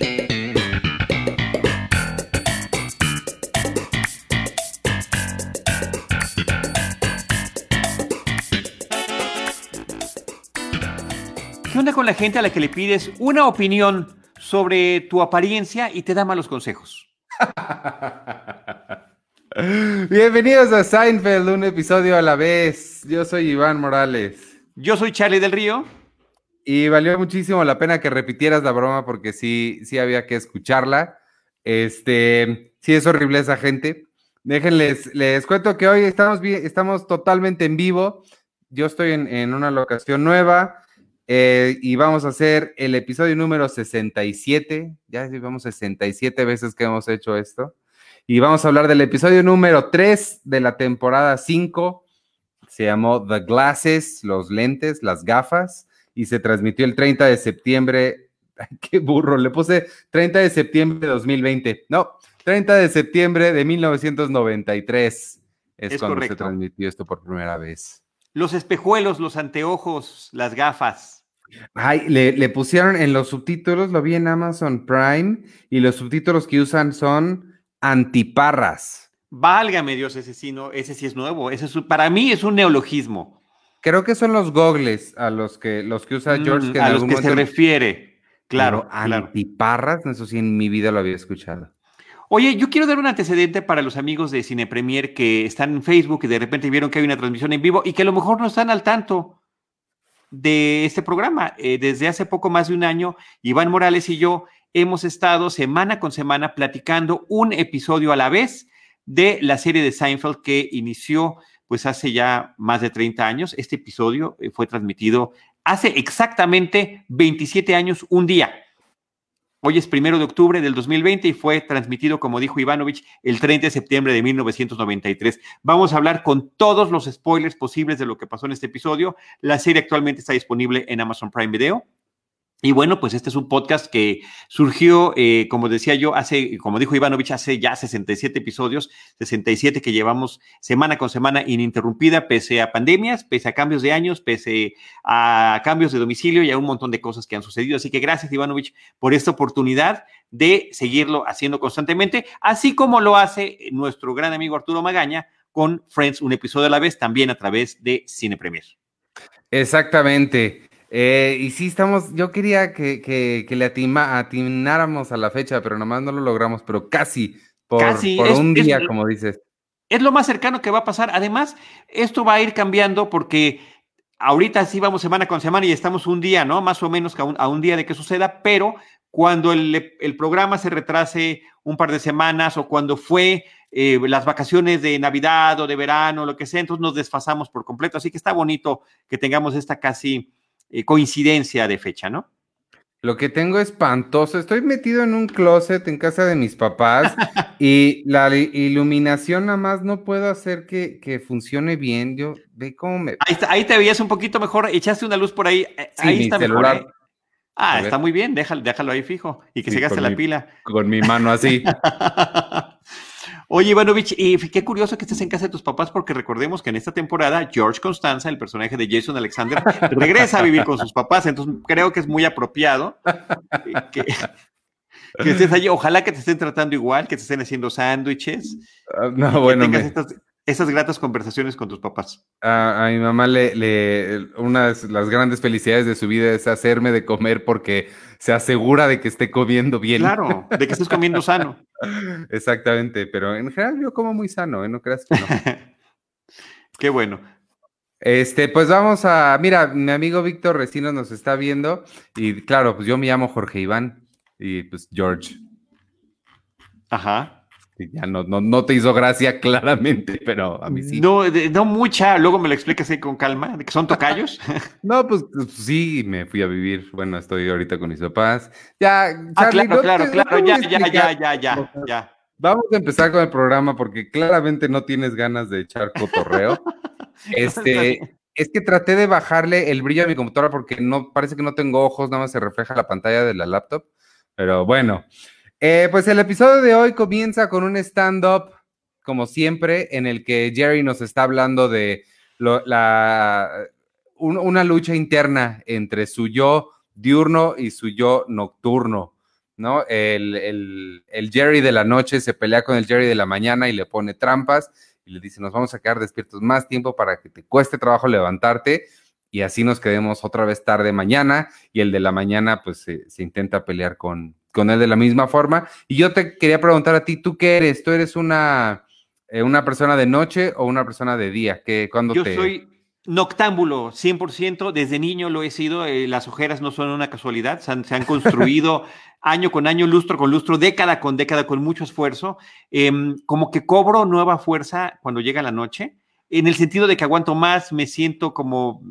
¿Qué onda con la gente a la que le pides una opinión sobre tu apariencia y te da malos consejos? Bienvenidos a Seinfeld, un episodio a la vez. Yo soy Iván Morales. Yo soy Charlie del Río. Y valió muchísimo la pena que repitieras la broma porque sí, sí había que escucharla. Este, sí es horrible esa gente. Déjenles, les cuento que hoy estamos, estamos totalmente en vivo. Yo estoy en, en una locación nueva. Eh, y vamos a hacer el episodio número 67. Ya llevamos 67 veces que hemos hecho esto. Y vamos a hablar del episodio número 3 de la temporada 5. Se llamó The Glasses, los lentes, las gafas. Y se transmitió el 30 de septiembre. Ay, qué burro, le puse 30 de septiembre de 2020. No, 30 de septiembre de 1993 es, Es cuando se transmitió esto por primera vez. Los espejuelos, los anteojos, las gafas. Ay, le, le pusieron en los subtítulos, lo vi en Amazon Prime, y los subtítulos que usan son antiparras. Válgame Dios, ese sí, no, ese sí es nuevo. Ese es, para mí es un neologismo. Creo que son los gogles a los que los que usa George. Mm, que a los que se refiere. Claro, Pero claro. Antiparras, eso sí, en mi vida lo había escuchado. Oye, yo quiero dar un antecedente para los amigos de Cine Premier que están en Facebook y de repente vieron que hay una transmisión en vivo y que a lo mejor no están al tanto de este programa. Eh, desde hace poco más de un año, Iván Morales y yo hemos estado semana con semana platicando un episodio a la vez de la serie de Seinfeld que inició pues hace ya más de 30 años. Este episodio eh, fue transmitido hace exactamente 27 años, un día. Hoy es primero de octubre del 2020 y fue transmitido, como dijo Ivanovich, el 30 de septiembre de 1993. Vamos a hablar con todos los spoilers posibles de lo que pasó en este episodio. La serie actualmente está disponible en Amazon Prime Video. Y bueno, pues este es un podcast que surgió, eh, como decía yo, hace, como dijo Ivanovich, hace ya 67 episodios, 67 que llevamos semana con semana ininterrumpida, pese a pandemias, pese a cambios de años, pese a cambios de domicilio y a un montón de cosas que han sucedido. Así que gracias, Ivanovich, por esta oportunidad de seguirlo haciendo constantemente, así como lo hace nuestro gran amigo Arturo Magaña con Friends, un episodio a la vez, también a través de Cine Premier. Exactamente. Eh, y sí, estamos. Yo quería que, que- que le atima- atináramos a la fecha, pero nomás no lo logramos, pero casi por, Casi, por es- un es- día, como dices. Es lo más cercano que va a pasar. Además, esto va a ir cambiando porque ahorita sí vamos semana con semana y estamos un día, ¿no? Más o menos que a un, a un día de que suceda, pero cuando el, el programa se retrase un par de semanas o cuando fue eh, las vacaciones de Navidad o de verano, lo que sea, entonces nos desfasamos por completo. Así que está bonito que tengamos esta casi eh, coincidencia de fecha, ¿no? Lo que tengo espantoso, estoy metido en un closet en casa de mis papás y la iluminación nada más no puedo hacer que, que funcione bien. Yo ve cómo me... Ahí, está- ahí te veías un poquito mejor, echaste una luz por ahí. eh, Sí, ahí mi está celular. mejor. ¿eh? Ah, está muy bien, déjalo, déjalo ahí fijo y que Sí, se gaste la mi- pila. Con mi mano así. Oye, Ivanovich, y qué curioso que estés en casa de tus papás, porque recordemos que en esta temporada George Constanza, el personaje de Jason Alexander, regresa a vivir con sus papás. Entonces creo que es muy apropiado que, que estés allí. Ojalá que te estén tratando igual, que te estén haciendo sándwiches, Ah, No, bueno, tengas me- estas, estas gratas conversaciones con tus papás. a, a mi mamá le, le- una de las grandes felicidades de su vida es hacerme de comer porque se asegura de que esté comiendo bien. Claro, de que estés comiendo sano. Exactamente, pero en general yo como muy sano, ¿eh? No creas que no. Qué bueno. Este, pues vamos a, mira, mi amigo Víctor Recinos nos está viendo y claro, pues yo me llamo Jorge Iván y pues George. Ajá. Ya no, no, no te hizo gracia claramente, pero a mí sí. No, de- no mucha, luego me lo explicas ahí con calma, de que son tocayos. No, pues, pues, sí, me fui a vivir. Bueno, estoy ahorita con mis papás. Ya, Ah, claro, no claro, te- claro, ya, ya, ya, ya, ya, ya. Vamos a empezar con el programa porque claramente no tienes ganas de echar cotorreo. Este, es que traté de bajarle el brillo a mi computadora porque no parece que no tengo ojos, nada más se refleja la pantalla de la laptop. Pero bueno, Eh, pues el episodio de hoy comienza con un stand-up, como siempre, en el que Jerry nos está hablando de la, un- una lucha interna entre su yo diurno y su yo nocturno. ¿no? El, Jerry de la noche se pelea con el Jerry de la mañana y le pone trampas y le dice, nos vamos a quedar despiertos más tiempo para que te cueste trabajo levantarte y así nos quedemos otra vez tarde mañana y el de la mañana pues se, intenta pelear con, con él de la misma forma. Y yo te quería preguntar a ti, ¿tú qué eres? ¿Tú eres una, eh, una persona de noche o una persona de día? ¿Qué, cuando yo soy noctámbulo, 100%, desde niño lo he sido, eh, las ojeras no son una casualidad, se han, construido año con año, lustro con lustro, década con década, con mucho esfuerzo, em, como que cobro nueva fuerza cuando llega la noche, en el sentido de que aguanto más, me siento como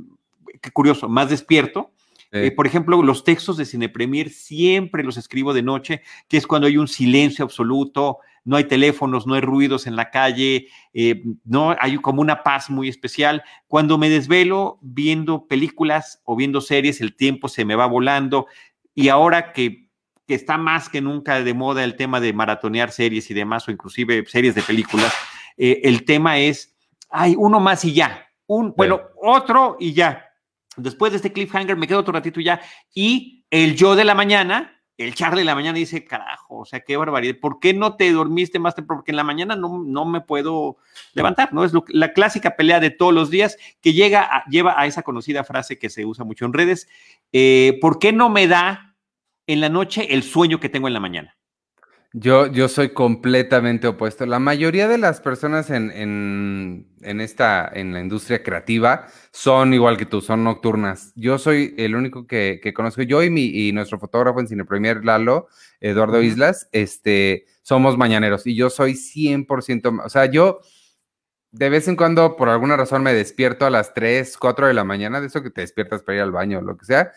qué curioso, más despierto. Eh, por ejemplo, los textos de Cine Premier siempre los escribo de noche, que es cuando hay un silencio absoluto, no hay teléfonos, no hay ruidos en la calle, eh, no hay como una paz muy especial. Cuando me desvelo viendo películas o viendo series, el tiempo se me va volando. Y ahora que, que está más que nunca de moda el tema de maratonear series y demás, o inclusive series de películas, eh, el tema es, hay uno más y ya, un, bueno, otro y ya, Después de este cliffhanger me quedo otro ratito ya y el yo de la mañana, el Charlie de la mañana dice, carajo, o sea, qué barbaridad, ¿por qué no te dormiste más temprano? Porque en la mañana no, no me puedo levantar, ¿no? Es la clásica pelea de todos los días que llega lleva a esa conocida frase que se usa mucho en redes, eh, ¿por qué no me da en la noche el sueño que tengo en la mañana? Yo, yo soy completamente opuesto. La mayoría de las personas en, en, esta, en la industria creativa son igual que tú, son nocturnas. Yo soy el único que, conozco, yo y, mi, y nuestro fotógrafo en Cine Premier, Lalo, Eduardo Islas, este, somos mañaneros y yo soy 100%, o sea, yo de vez en cuando por alguna razón me despierto a las 3, 4 de la mañana, de eso que te despiertas para ir al baño o lo que sea,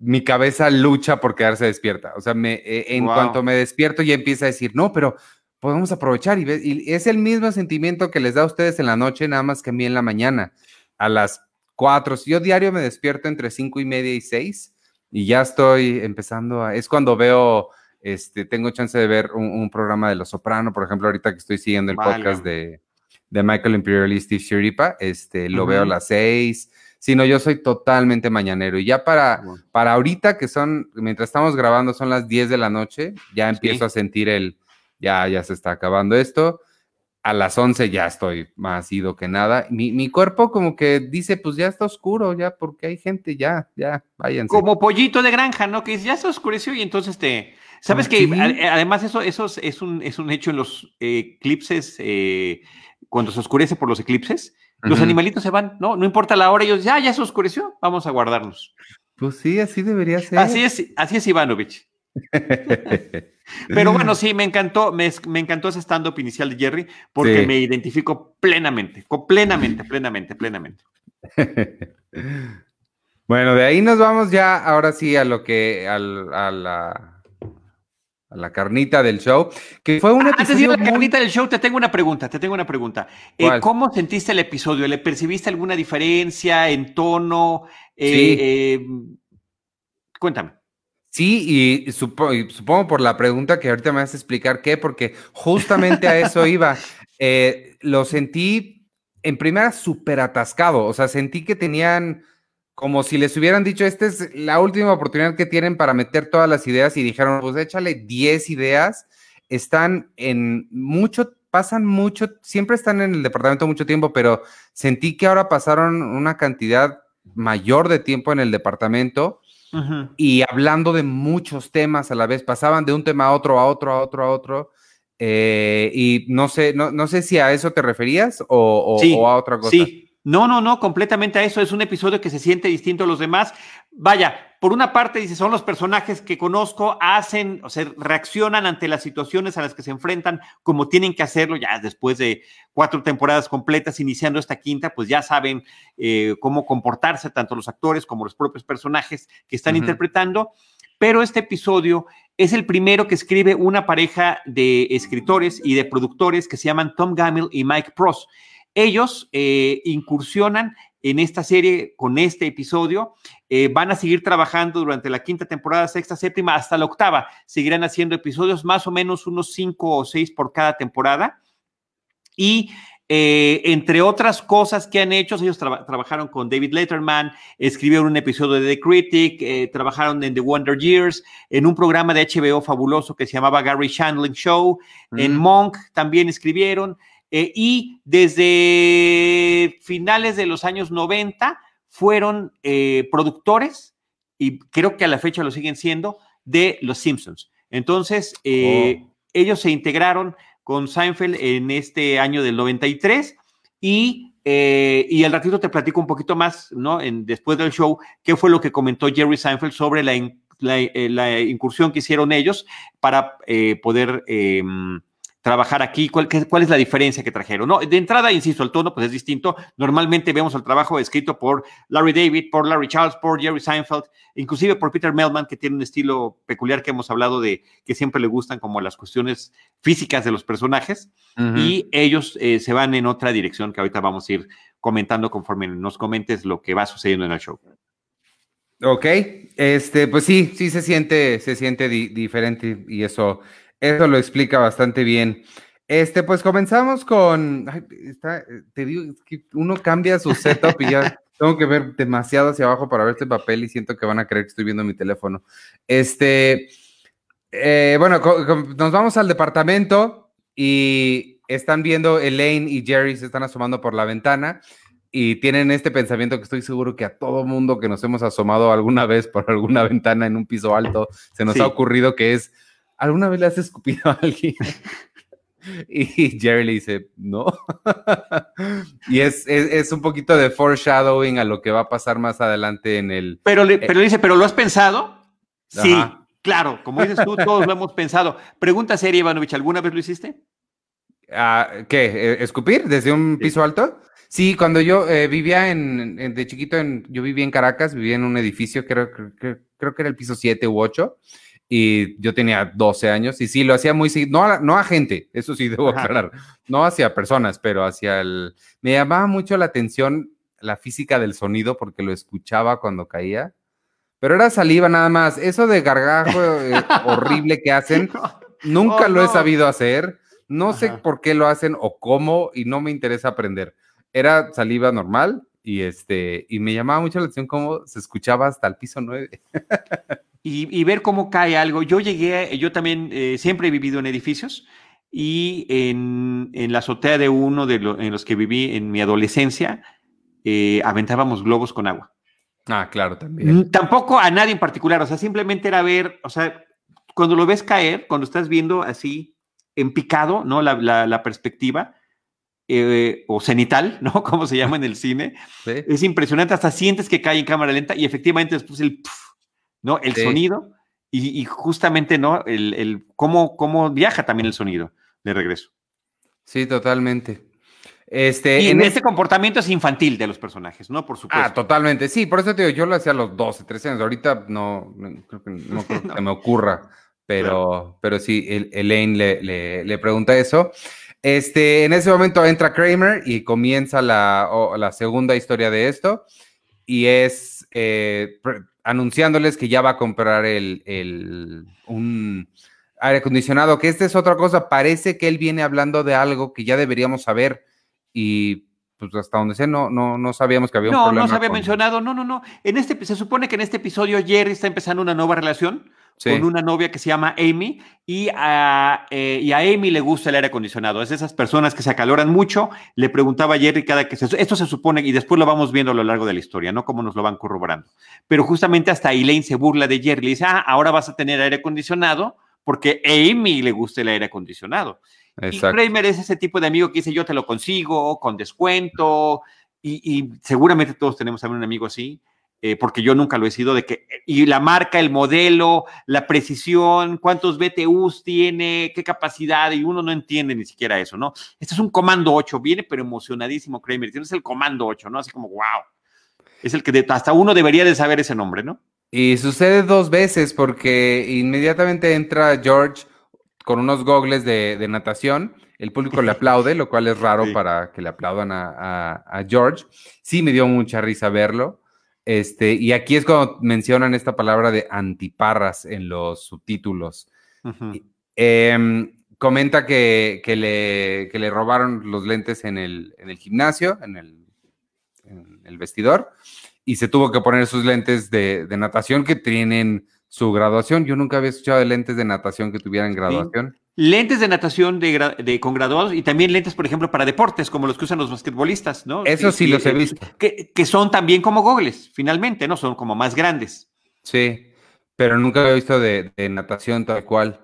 mi cabeza lucha por quedarse despierta. O sea, me, eh, en cuanto me despierto ya empieza a decir, no, pero podemos aprovechar y, y, es el mismo sentimiento que les da a ustedes en la noche, nada más que a mí en la mañana, a las cuatro. Yo diario me despierto entre cinco y media y seis y ya estoy empezando a, es cuando veo, este, tengo chance de ver un, programa de Los Soprano, por ejemplo, ahorita que estoy siguiendo el podcast de, de Michael Imperial y Steve Shiripa, este, lo veo a las seis sino yo soy totalmente mañanero. Y ya para, para ahorita, que son, mientras estamos grabando, son las 10 de la noche, ya empiezo a sentir el, ya, ya se está acabando esto. A las 11 ya estoy más ido que nada. Mi, mi cuerpo como que dice, pues ya está oscuro, ya, porque hay gente, ya, ya, váyanse. Como pollito de granja, ¿no? Que ya se oscureció y entonces te... ¿Sabes ah, que Además, eso, eso es, un, es un hecho en los eclipses, eh, cuando se oscurece por los eclipses, los animalitos se van, ¿no? No importa la hora, ellos ya, ya se oscureció, vamos a guardarnos. Pues sí, así debería ser. Así es, así es Ivanovich. Pero bueno, sí, me encantó, me, encantó ese stand-up inicial de Jerry porque me identifico plenamente, plenamente, plenamente, plenamente. bueno, de ahí nos vamos ya ahora sí a lo que, a la a la carnita del show, que fue un ah, Antes de la carnita del show, te tengo una pregunta, te tengo una pregunta. Eh, ¿Cómo sentiste el episodio? ¿Le percibiste alguna diferencia en tono? Eh, sí. Eh, cuéntame. Sí, y supongo, por la pregunta que ahorita me vas a explicar qué, porque justamente a eso iba. lo sentí en primera súper atascado, o sea, sentí que tenían como si les hubieran dicho, esta es la última oportunidad que tienen para meter todas las ideas y dijeron, pues échale 10 ideas, están en mucho, pasan mucho, siempre están en el departamento mucho tiempo, pero sentí que ahora pasaron una cantidad mayor de tiempo en el departamento y hablando de muchos temas a la vez, pasaban de un tema a otro, a otro, a otro, a otro. Eh, y no sé, no, no, sé si a eso te referías o, o a otra cosa. Sí, no, no, no, completamente a eso. Es un episodio que se siente distinto a los demás. Vaya, por una parte, dice, son los personajes que conozco, hacen, o sea, reaccionan ante las situaciones a las que se enfrentan como tienen que hacerlo ya después de cuatro temporadas completas, iniciando esta quinta, pues ya saben eh, cómo comportarse tanto los actores como los propios personajes que están interpretando. Pero este episodio es el primero que escribe una pareja de escritores y de productores que se llaman Tom Gamil y Mike Pross. Ellos eh, incursionan en esta serie con este episodio. Eh, van a seguir trabajando durante la quinta temporada, sexta, séptima, hasta la octava. Seguirán haciendo episodios, más o menos unos cinco o seis por cada temporada. Y eh, entre otras cosas que han hecho, ellos trabajaron con David Letterman, escribieron un episodio de The Critic, eh, trabajaron en The Wonder Years, en un programa de HBO fabuloso que se llamaba Gary Shandling Show, en mm. Monk también escribieron, eh, y desde finales de los años 90 fueron productores, y creo que a la fecha lo siguen siendo, de Los Simpsons. Entonces, oh. ellos se integraron con Seinfeld en este año del 93 y, eh, y al ratito te platico un poquito más, ¿no? En, después del show, qué fue lo que comentó Jerry Seinfeld sobre la, eh, incursión que hicieron ellos para eh, poder em, trabajar aquí, cuál, cuál, es la diferencia que trajeron. No, de entrada, insisto, el tono pues es distinto. Normalmente vemos el trabajo escrito por Larry David, por Larry Charles, por Jerry Seinfeld, inclusive por Peter Melman, que tiene un estilo peculiar que hemos hablado de que siempre le gustan como las cuestiones físicas de los personajes, y ellos eh, se van en otra dirección que ahorita vamos a ir comentando conforme nos comentes lo que va sucediendo en el show. Ok, este, pues sí, sí se siente, se siente diferente y eso eso lo explica bastante bien. Este, pues comenzamos con. te digo, que uno cambia su setup y ya tengo que ver demasiado hacia abajo para ver este papel y siento que van a creer que estoy viendo mi teléfono. Este, eh, bueno, nos vamos al departamento y están viendo Elaine y Jerry se están asomando por la ventana y tienen este pensamiento que estoy seguro que a todo mundo que nos hemos asomado alguna vez por alguna ventana en un piso alto se nos ha ocurrido que es ¿alguna vez le has escupido a alguien? Y Jerry le dice, no. y es, es, un poquito de foreshadowing a lo que va a pasar más adelante en el... Pero le, pero dice, ¿pero lo has pensado? Sí, claro, como dices tú, todos lo hemos pensado. Pregunta seria, Ivanovich, ¿alguna vez lo hiciste? Ah, ¿Qué? ¿E, ¿Escupir desde un piso alto? Sí, cuando yo eh, vivía en, de chiquito, en, yo vivía en Caracas, vivía en un edificio, creo, creo, creo que era el piso 7 u 8, y yo tenía 12 años y sí, lo hacía muy, no a, no a gente, eso sí debo aclarar, no hacia personas, pero hacia el... Me llamaba mucho la atención la física del sonido porque lo escuchaba cuando caía, pero era saliva nada más. Eso de gargajo eh, horrible que hacen, nunca oh, lo he sabido hacer, no sé por qué lo hacen o cómo y no me interesa aprender. Era saliva normal y este y me llamaba mucho la atención cómo se escuchaba hasta el piso 9. y, ver cómo cae algo. Yo llegué, yo también eh, siempre he vivido en edificios y en, la azotea de uno de en los que viví en mi adolescencia, eh, aventábamos globos con agua. Ah, claro, también. Mm, tampoco a nadie en particular, o sea, simplemente era ver, o sea, cuando lo ves caer, cuando estás viendo así en picado, ¿no? La, perspectiva, eh, o cenital, ¿no? Como se llama en el cine. Es impresionante, hasta sientes que cae en cámara lenta y efectivamente después el... ¿no? El sonido y, justamente, ¿no? El, el cómo, cómo, viaja también el sonido de regreso. Sí, totalmente. Este, y en este comportamiento es infantil de los personajes, ¿no? Por supuesto. Ah, totalmente. Sí, por eso te digo, yo lo hacía a los 12, 13 años. Ahorita no, creo que, no creo que me ocurra, pero, pero sí, Elaine le, le, le, pregunta eso. Este, en ese momento entra Kramer y comienza la, la segunda historia de esto. Y es eh, anunciándoles que ya va a comprar el, un aire acondicionado, que esta es otra cosa, parece que él viene hablando de algo que ya deberíamos saber y pues hasta donde sé no, no, no sabíamos que había un problema. No, no se había mencionado, no, no, no. En este, se supone que en este episodio Jerry está empezando una nueva relación con una novia que se llama Amy y a, eh, y a Amy le gusta el aire acondicionado. Es de esas personas que se acaloran mucho. Le preguntaba a Jerry cada que se, esto se supone y después lo vamos viendo a lo largo de la historia, ¿no? Cómo nos lo van corroborando. Pero justamente hasta Elaine se burla de Jerry. Le dice, ah, ahora vas a tener aire acondicionado porque a Amy le gusta el aire acondicionado. Y Kramer es ese tipo de amigo que dice, yo te lo consigo con descuento. Y, y seguramente todos tenemos también un amigo así eh, porque yo nunca lo he sido, de que, y la marca, el modelo, la precisión, cuántos BTUs tiene, qué capacidad, y uno no entiende ni siquiera eso, ¿no? Este es un comando 8, viene pero emocionadísimo Kramer, es el comando 8, ¿no? Así como, wow. Es el que hasta uno debería de saber ese nombre, ¿no? Y sucede dos veces porque inmediatamente entra George con unos gogles de, natación, el público le aplaude, lo cual es raro para que le aplaudan a George. Sí me dio mucha risa verlo. Este, y aquí es cuando mencionan esta palabra de antiparras en los subtítulos. Em, comenta que, que, le, que, le, robaron los lentes en el, en el gimnasio, en el, en el, vestidor, y se tuvo que poner sus lentes de, de, natación que tienen su graduación. Yo nunca había escuchado de lentes de natación que tuvieran graduación. Lentes de natación de, de, con graduados y también lentes, por ejemplo, para deportes, como los que usan los basquetbolistas, ¿no? Eso sí, los he visto. Que, que, son también como gogles, finalmente, ¿no? Son como más grandes. Sí, pero nunca había visto de, de natación tal cual.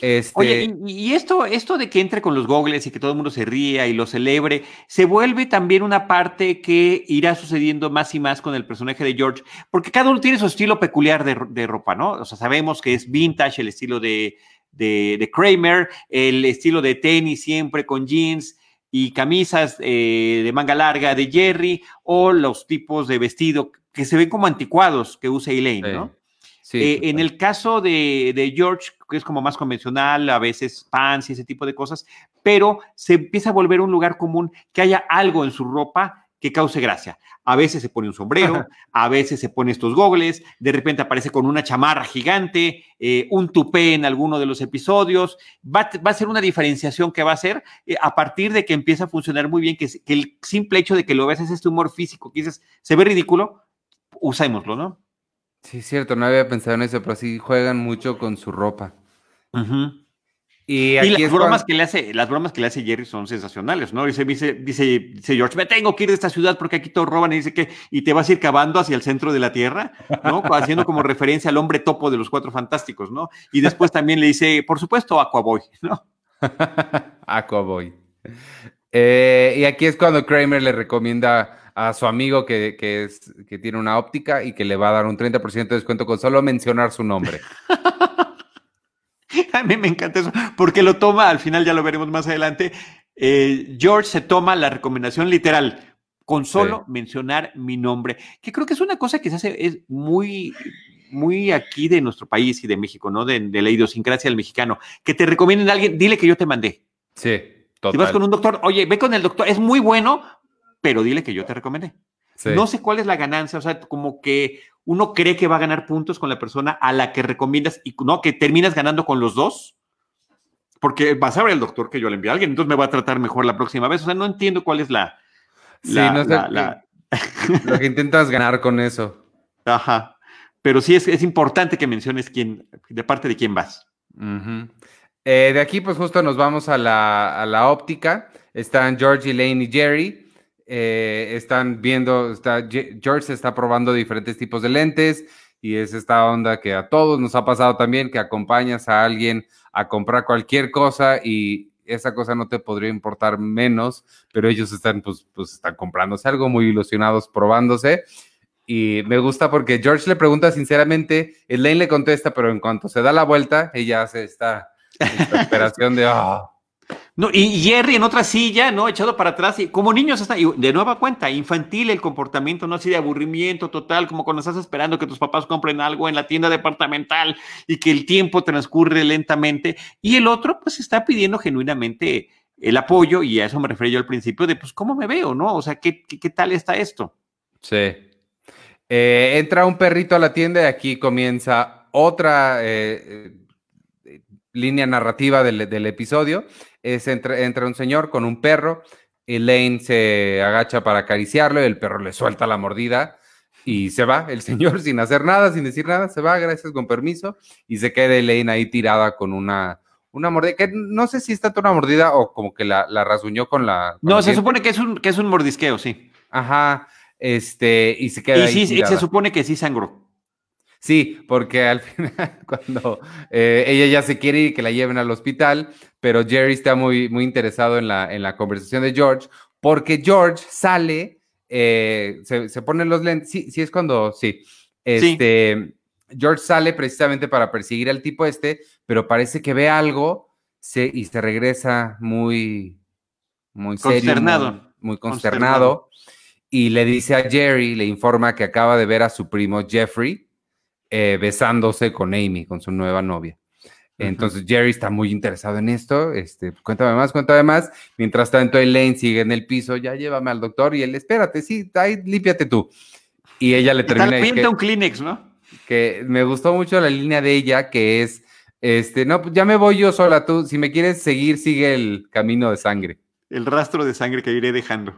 Este... Oye, y, esto, esto de que entre con los gogles y que todo el mundo se ría y lo celebre, se vuelve también una parte que irá sucediendo más y más con el personaje de George, porque cada uno tiene su estilo peculiar de, de ropa, ¿no? O sea, sabemos que es vintage, el estilo de, de, de Kramer, el estilo de tenis siempre con jeans y camisas eh, de manga larga de Jerry, o los tipos de vestido que se ven como anticuados que usa Elaine, ¿no? Sí, eh, en el caso de, de, George, que es como más convencional, a veces pants y ese tipo de cosas, pero se empieza a volver un lugar común que haya algo en su ropa que cause gracia. A veces se pone un sombrero, a veces se pone estos gogles, de repente aparece con una chamarra gigante, eh, un tupé en alguno de los episodios. Va, va, a ser una diferenciación que va a ser eh, a partir de que empieza a funcionar muy bien, que, que, el simple hecho de que lo veas es este humor físico, que dices, se ve ridículo, usémoslo, ¿no? Sí, cierto, no había pensado en eso, pero sí juegan mucho con su ropa. Uh y, y las bromas cuando... que le hace, las bromas que le hace Jerry son sensacionales, ¿no? Dice, dice, dice, dice, George, me tengo que ir de esta ciudad porque aquí todos roban y dice que, y te vas a ir cavando hacia el centro de la tierra, ¿no? Haciendo como referencia al hombre topo de los cuatro fantásticos, ¿no? Y después también le dice, por supuesto, Aquaboy, ¿no? Aquaboy. Eh, y aquí es cuando Kramer le recomienda a su amigo que, que, es, que tiene una óptica y que le va a dar un 30% de descuento con solo mencionar su nombre. A mí me encanta eso, porque lo toma, al final ya lo veremos más adelante. Eh, George se toma la recomendación literal, con solo sí. mencionar mi nombre, que creo que es una cosa que se hace es muy, muy aquí de nuestro país y de México, ¿no? De, de la idiosincrasia del mexicano. Que te recomienden a alguien, dile que yo te mandé. Sí, total. Si vas con un doctor, oye, ve con el doctor, es muy bueno, pero dile que yo te recomendé. Sí. No sé cuál es la ganancia, o sea, como que uno cree que va a ganar puntos con la persona a la que recomiendas y no, que terminas ganando con los dos, porque vas a ver el doctor que yo le envié a alguien, entonces me va a tratar mejor la próxima vez. O sea, no entiendo cuál es la. la, sí, no sé la, la... lo que intentas ganar con eso. Ajá. Pero sí es, es importante que menciones quién, de parte de quién vas. Uh -huh. eh, de aquí, pues justo nos vamos a la, a la óptica. Están George, Elaine y Jerry. Eh, están viendo, está, George está probando diferentes tipos de lentes y es esta onda que a todos nos ha pasado también, que acompañas a alguien a comprar cualquier cosa y esa cosa no te podría importar menos, pero ellos están, pues, pues están comprándose algo, muy ilusionados, probándose. Y me gusta porque George le pregunta sinceramente, Elaine le contesta, pero en cuanto se da la vuelta, ella hace esta, esta esperación de, oh, no, y Jerry en otra silla, ¿no? Echado para atrás, y como niños hasta, y de nueva cuenta, infantil el comportamiento, no así de aburrimiento total, como cuando estás esperando que tus papás compren algo en la tienda departamental y que el tiempo transcurre lentamente. Y el otro, pues, está pidiendo genuinamente el apoyo, y a eso me refería yo al principio, de pues, ¿cómo me veo, no? O sea, ¿qué, qué, tal está esto? Sí. Eh, entra un perrito a la tienda y aquí comienza otra. Eh, línea narrativa del, del episodio es entre, entre, un señor con un perro. Elaine se agacha para acariciarlo y el perro le suelta la mordida y se va. El señor sin hacer nada, sin decir nada, se va, gracias, con permiso. Y se queda Elaine ahí tirada con una, una mordida, que no sé si es tanto una mordida o como que la, la rasguñó con la... Con no, se supone que es, un, que es un mordisqueo, sí. Ajá, este, y se queda y ahí sí, tirada. se supone que sí sangró. Sí, porque al final, cuando eh, ella ya se quiere ir, que la lleven al hospital, pero Jerry está muy, muy interesado en la, en la conversación de George, porque George sale, eh, se, se pone los lentes, sí, sí es cuando, sí, este, sí. George sale precisamente para perseguir al tipo este, pero parece que ve algo se, y se regresa muy, muy serio, consternado. Muy, muy consternado, consternado, y le dice a Jerry, le informa que acaba de ver a su primo Jeffrey, eh, besándose con Amy, con su nueva novia. Entonces Jerry está muy interesado en esto. Este, cuéntame más, cuéntame más. Mientras tanto, Elaine sigue en el piso, ya llévame al doctor y él, espérate, sí, ahí límpiate tú. Y ella le termina. Pinta un Kleenex, ¿no? Que me gustó mucho la línea de ella, que es, Este, no, pues ya me voy yo sola. Tú, si me quieres seguir, sigue el camino de sangre. El rastro de sangre que iré dejando.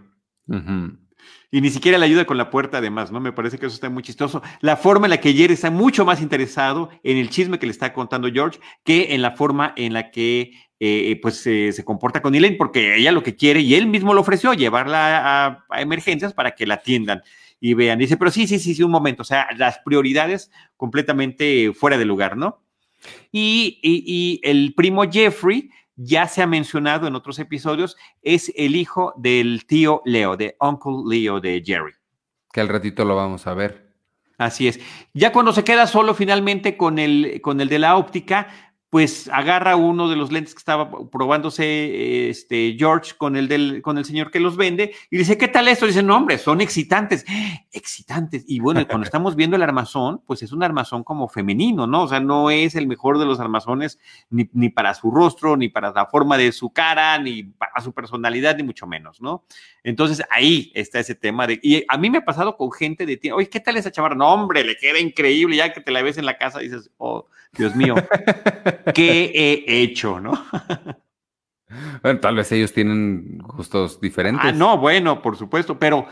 Y ni siquiera le ayuda con la puerta, además, ¿no? Me parece que eso está muy chistoso. La forma en la que Jerry está mucho más interesado en el chisme que le está contando George que en la forma en la que eh, pues se comporta con Elaine, porque ella lo que quiere, y él mismo lo ofreció, llevarla a, emergencias para que la atiendan y vean. Dice, pero sí, sí, sí, sí, un momento. O sea, las prioridades completamente fuera de lugar, ¿no? Y, y el primo Jeffrey ya se ha mencionado en otros episodios, es el hijo del tío Leo, de Uncle Leo de Jerry. Que al ratito lo vamos a ver. Así es. Ya cuando se queda solo finalmente con el, con el de la óptica, pues agarra uno de los lentes que estaba probándose este, George con el, del, con el señor que los vende y dice, ¿qué tal esto? Dice, no, hombre, son excitantes, excitantes. Y bueno, cuando estamos viendo el armazón, pues es un armazón como femenino, ¿no? O sea, no es el mejor de los armazones ni, ni para su rostro, ni para la forma de su cara, ni para su personalidad, ni mucho menos, ¿no? Entonces ahí está ese tema de, y a mí me ha pasado con gente de ti, oye, ¿qué tal esa chamarra? No, hombre, le queda increíble, ya que te la ves en la casa, dices, oh, Dios mío, ¿qué he hecho, no? Bueno, tal vez ellos tienen gustos diferentes. Ah, no, bueno, por supuesto, pero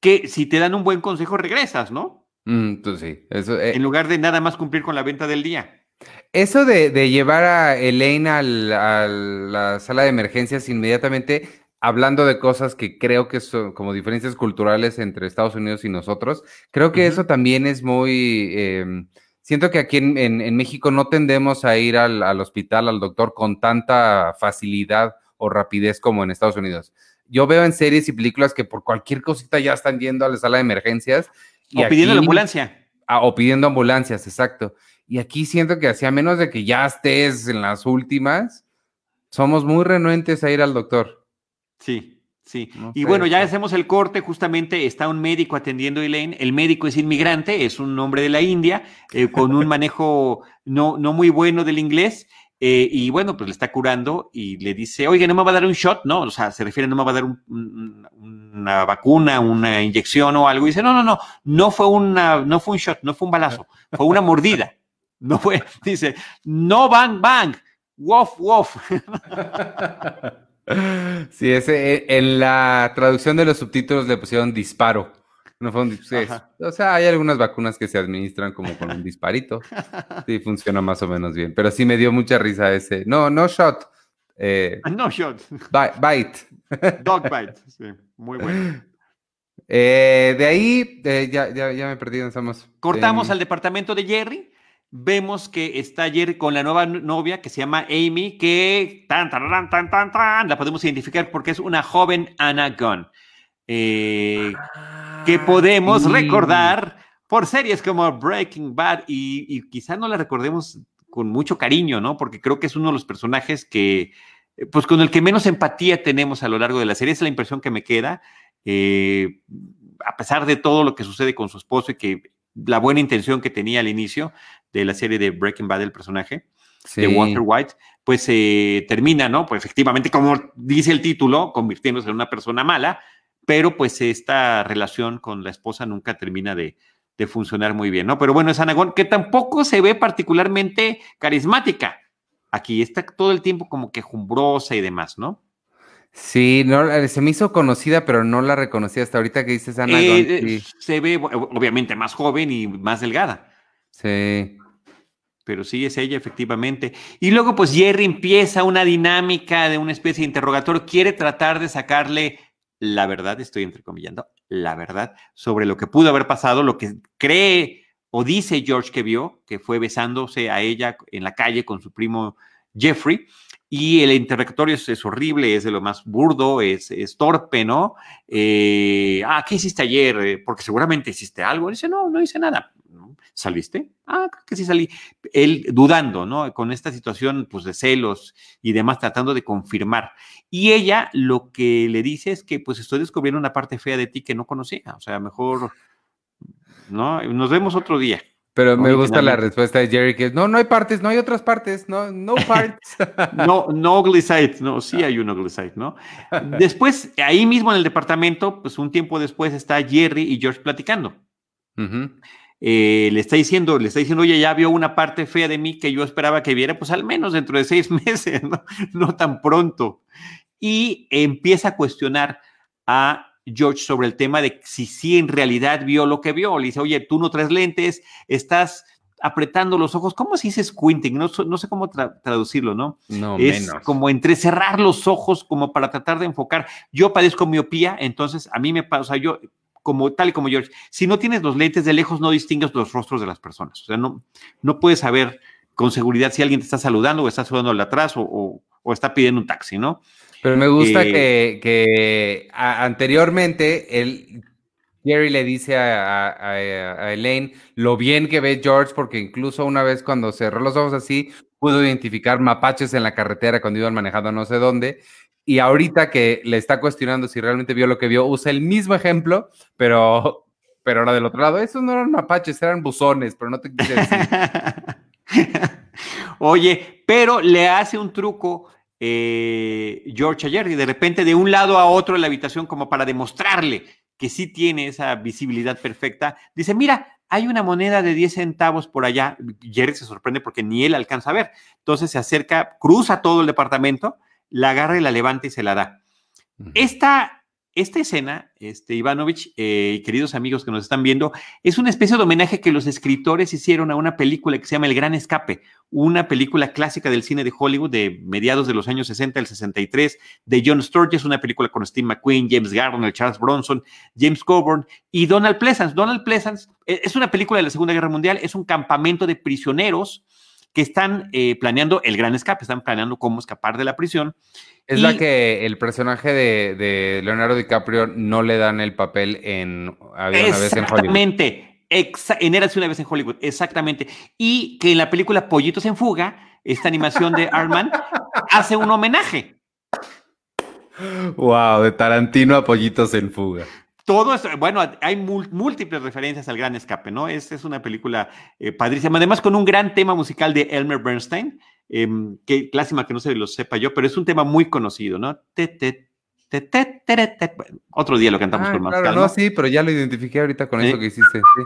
que si te dan un buen consejo, regresas, ¿no? Mm, pues sí, eso. Eh, en lugar de nada más cumplir con la venta del día. Eso de, llevar a Elaine a la sala de emergencias inmediatamente, hablando de cosas que creo que son como diferencias culturales entre Estados Unidos y nosotros, creo que eso también es muy. Em, siento que aquí en, México no tendemos a ir al, hospital, al doctor, con tanta facilidad o rapidez como en Estados Unidos. Yo veo en series y películas que por cualquier cosita ya están yendo a la sala de emergencias. Y o pidiendo la ambulancia. Ah, o pidiendo ambulancias, exacto. Y aquí siento que hacía menos de que ya estés en las últimas, somos muy renuentes a ir al doctor. Sí, Sí, y bueno, ya hacemos el corte, justamente está un médico atendiendo a Elaine, el médico es inmigrante, es un hombre de la India, eh, con un manejo no, no muy bueno del inglés, eh, y bueno, pues le está curando y le dice, oye, ¿no me va a dar un shot? No, o sea, se refiere, no me va a dar una vacuna, una inyección o algo, y dice, no, no, no, no fue, una, no fue un shot, no fue un balazo, fue una mordida, no fue, dice, no bang, bang, wof, wof. Sí, ese, eh, en la traducción de los subtítulos le pusieron disparo. No fue un, o sea, hay algunas vacunas que se administran como con un disparito. Sí, funciona más o menos bien. Pero sí me dio mucha risa ese. No, no shot. Eh, no shot. Bite. Dog bite. Sí, muy bueno. Eh, de ahí, ya, ya, ya, me perdí, estamos. Cortamos al departamento de Jerry vemos que está ayer con la nueva novia que se llama Amy, que tan, tan, tan, tan, tan, la podemos identificar porque es una joven Anna Gunn, eh, que ah, podemos recordar por series como Breaking Bad y, y quizá no la recordemos con mucho cariño, ¿no? Porque creo que es uno de los personajes que, pues con el que menos empatía tenemos a lo largo de la serie, es la impresión que me queda. Eh, a pesar de todo lo que sucede con su esposo y que la buena intención que tenía al inicio de la serie de Breaking Bad, el personaje de Walter White, pues se termina, ¿no? Pues efectivamente, como dice el título, convirtiéndose en una persona mala, pero pues esta relación con la esposa nunca termina de, funcionar muy bien, ¿no? Pero bueno, es Anagón, que tampoco se ve particularmente carismática. Aquí está todo el tiempo como quejumbrosa y demás, ¿no? Sí, no, eh, se me hizo conocida, pero no la reconocí hasta ahorita que dices Ana. Eh, se ve obviamente más joven y más delgada. Sí. Pero sí es ella, efectivamente. Y luego, pues Jerry empieza una dinámica de una especie de interrogatorio, quiere tratar de sacarle la verdad, estoy entrecomillando, la verdad sobre lo que pudo haber pasado, lo que cree o dice George que vio, que fue besándose a ella en la calle con su primo Jeffrey. Y el interrogatorio es, horrible, es de lo más burdo, es, torpe, ¿no? Eh, ah, ¿qué hiciste ayer? Eh, porque seguramente hiciste algo. dice, no, no hice nada. ¿Saliste? Ah, creo que sí salí. Él dudando, ¿no? Con esta situación, pues, de celos y demás, tratando de confirmar. Y ella lo que le dice es que, pues, estoy descubriendo una parte fea de ti que no conocía. O sea, mejor, ¿no? Nos vemos otro día. Pero me gusta la respuesta de Jerry que es, no, no hay partes, no hay otras partes, no, no parts. no, no ugly no, sí hay un ugly ¿no? Después, ahí mismo en el departamento, pues un tiempo después está Jerry y George platicando. Eh, le está diciendo, le está diciendo, oye, ya vio una parte fea de mí que yo esperaba que viera, pues al menos dentro de seis meses, no, no tan pronto. Y empieza a cuestionar a George sobre el tema de si sí en realidad vio lo que vio. Le dice, oye, tú no traes lentes, estás apretando los ojos. ¿Cómo se dice squinting? No, no sé cómo traducirlo, ¿no? No, es menos. como entrecerrar los ojos como para tratar de enfocar. Yo padezco miopía, entonces a mí me pasa, o sea, yo como tal y como George, si no tienes los lentes de lejos no distingues los rostros de las personas. O sea, no, no puedes saber con seguridad si alguien te está saludando o está saludando al atrás o, o, o está pidiendo un taxi, ¿no? Pero me gusta eh, que, que a, anteriormente el, Jerry le dice a, a, a, Elaine lo bien que ve George, porque incluso una vez cuando cerró los ojos así, pudo identificar mapaches en la carretera cuando iban manejando no sé dónde. Y ahorita que le está cuestionando si realmente vio lo que vio, usa el mismo ejemplo, pero, pero ahora del otro lado, esos no eran mapaches, eran buzones, pero no te quise decir. Oye, pero le hace un truco eh, George ayer de repente de un lado a otro de la habitación como para demostrarle que sí tiene esa visibilidad perfecta, dice, mira, hay una moneda de 10 centavos por allá. Jerry se sorprende porque ni él alcanza a ver. Entonces se acerca, cruza todo el departamento, la agarra y la levanta y se la da. Esta esta escena, este, Ivanovich, eh, queridos amigos que nos están viendo, es una especie de homenaje que los escritores hicieron a una película que se llama El Gran Escape, una película clásica del cine de Hollywood de mediados de los años 60, el 63, de John Sturges, una película con Steve McQueen, James Garner, Charles Bronson, James Coburn y Donald Pleasance. Donald Pleasance eh, es una película de la Segunda Guerra Mundial, es un campamento de prisioneros que están eh, planeando el gran escape, están planeando cómo escapar de la prisión. Es y, la que el personaje de, de, Leonardo DiCaprio no le dan el papel en Había una vez en Hollywood. Exactamente, en Érase una vez en Hollywood, exactamente. Y que en la película Pollitos en Fuga, esta animación de Arman, hace un homenaje. Wow, de Tarantino a Pollitos en Fuga todo esto, bueno, hay múltiples referencias al Gran Escape, ¿no? Es, es una película eh, padrísima, además con un gran tema musical de Elmer Bernstein, eh, que lástima que no se lo sepa yo, pero es un tema muy conocido, ¿no? Te, te, te, te, te, te, Otro día lo cantamos ah, con más claro, calma. No, sí, pero ya lo identifiqué ahorita con ¿Sí? eso que hiciste. Sí.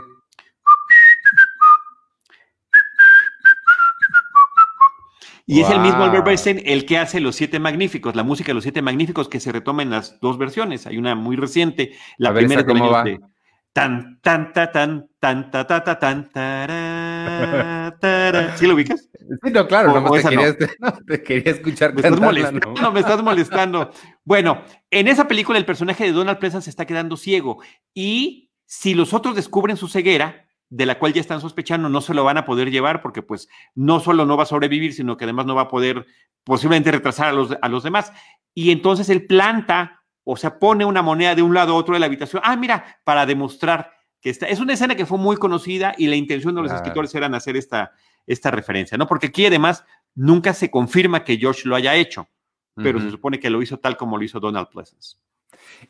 Y wow. es el mismo Albert Bernstein el que hace Los Siete Magníficos, la música de Los Siete Magníficos que se retoma en las dos versiones. Hay una muy reciente, la ver, primera cómo va. de tan tan ta tan tan ta ta ta tan tará, tará. ¿Sí lo ubicas? Sí, no, claro, O- no, o te esa no. no, te quería escuchar Me estás molestando, ¿no? me estás molestando. Bueno, en esa película el personaje de Donald Pleasance se está quedando ciego y si los otros descubren su ceguera, de la cual ya están sospechando, no se lo van a poder llevar porque pues no solo no va a sobrevivir, sino que además no va a poder posiblemente retrasar a los, a los demás. Y entonces él planta, o sea, pone una moneda de un lado a otro de la habitación. Ah, mira, para demostrar que está. Es una escena que fue muy conocida y la intención de los escritores era hacer esta, esta referencia, ¿no? Porque aquí además nunca se confirma que George lo haya hecho, pero se supone que lo hizo tal como lo hizo Donald Pleasance.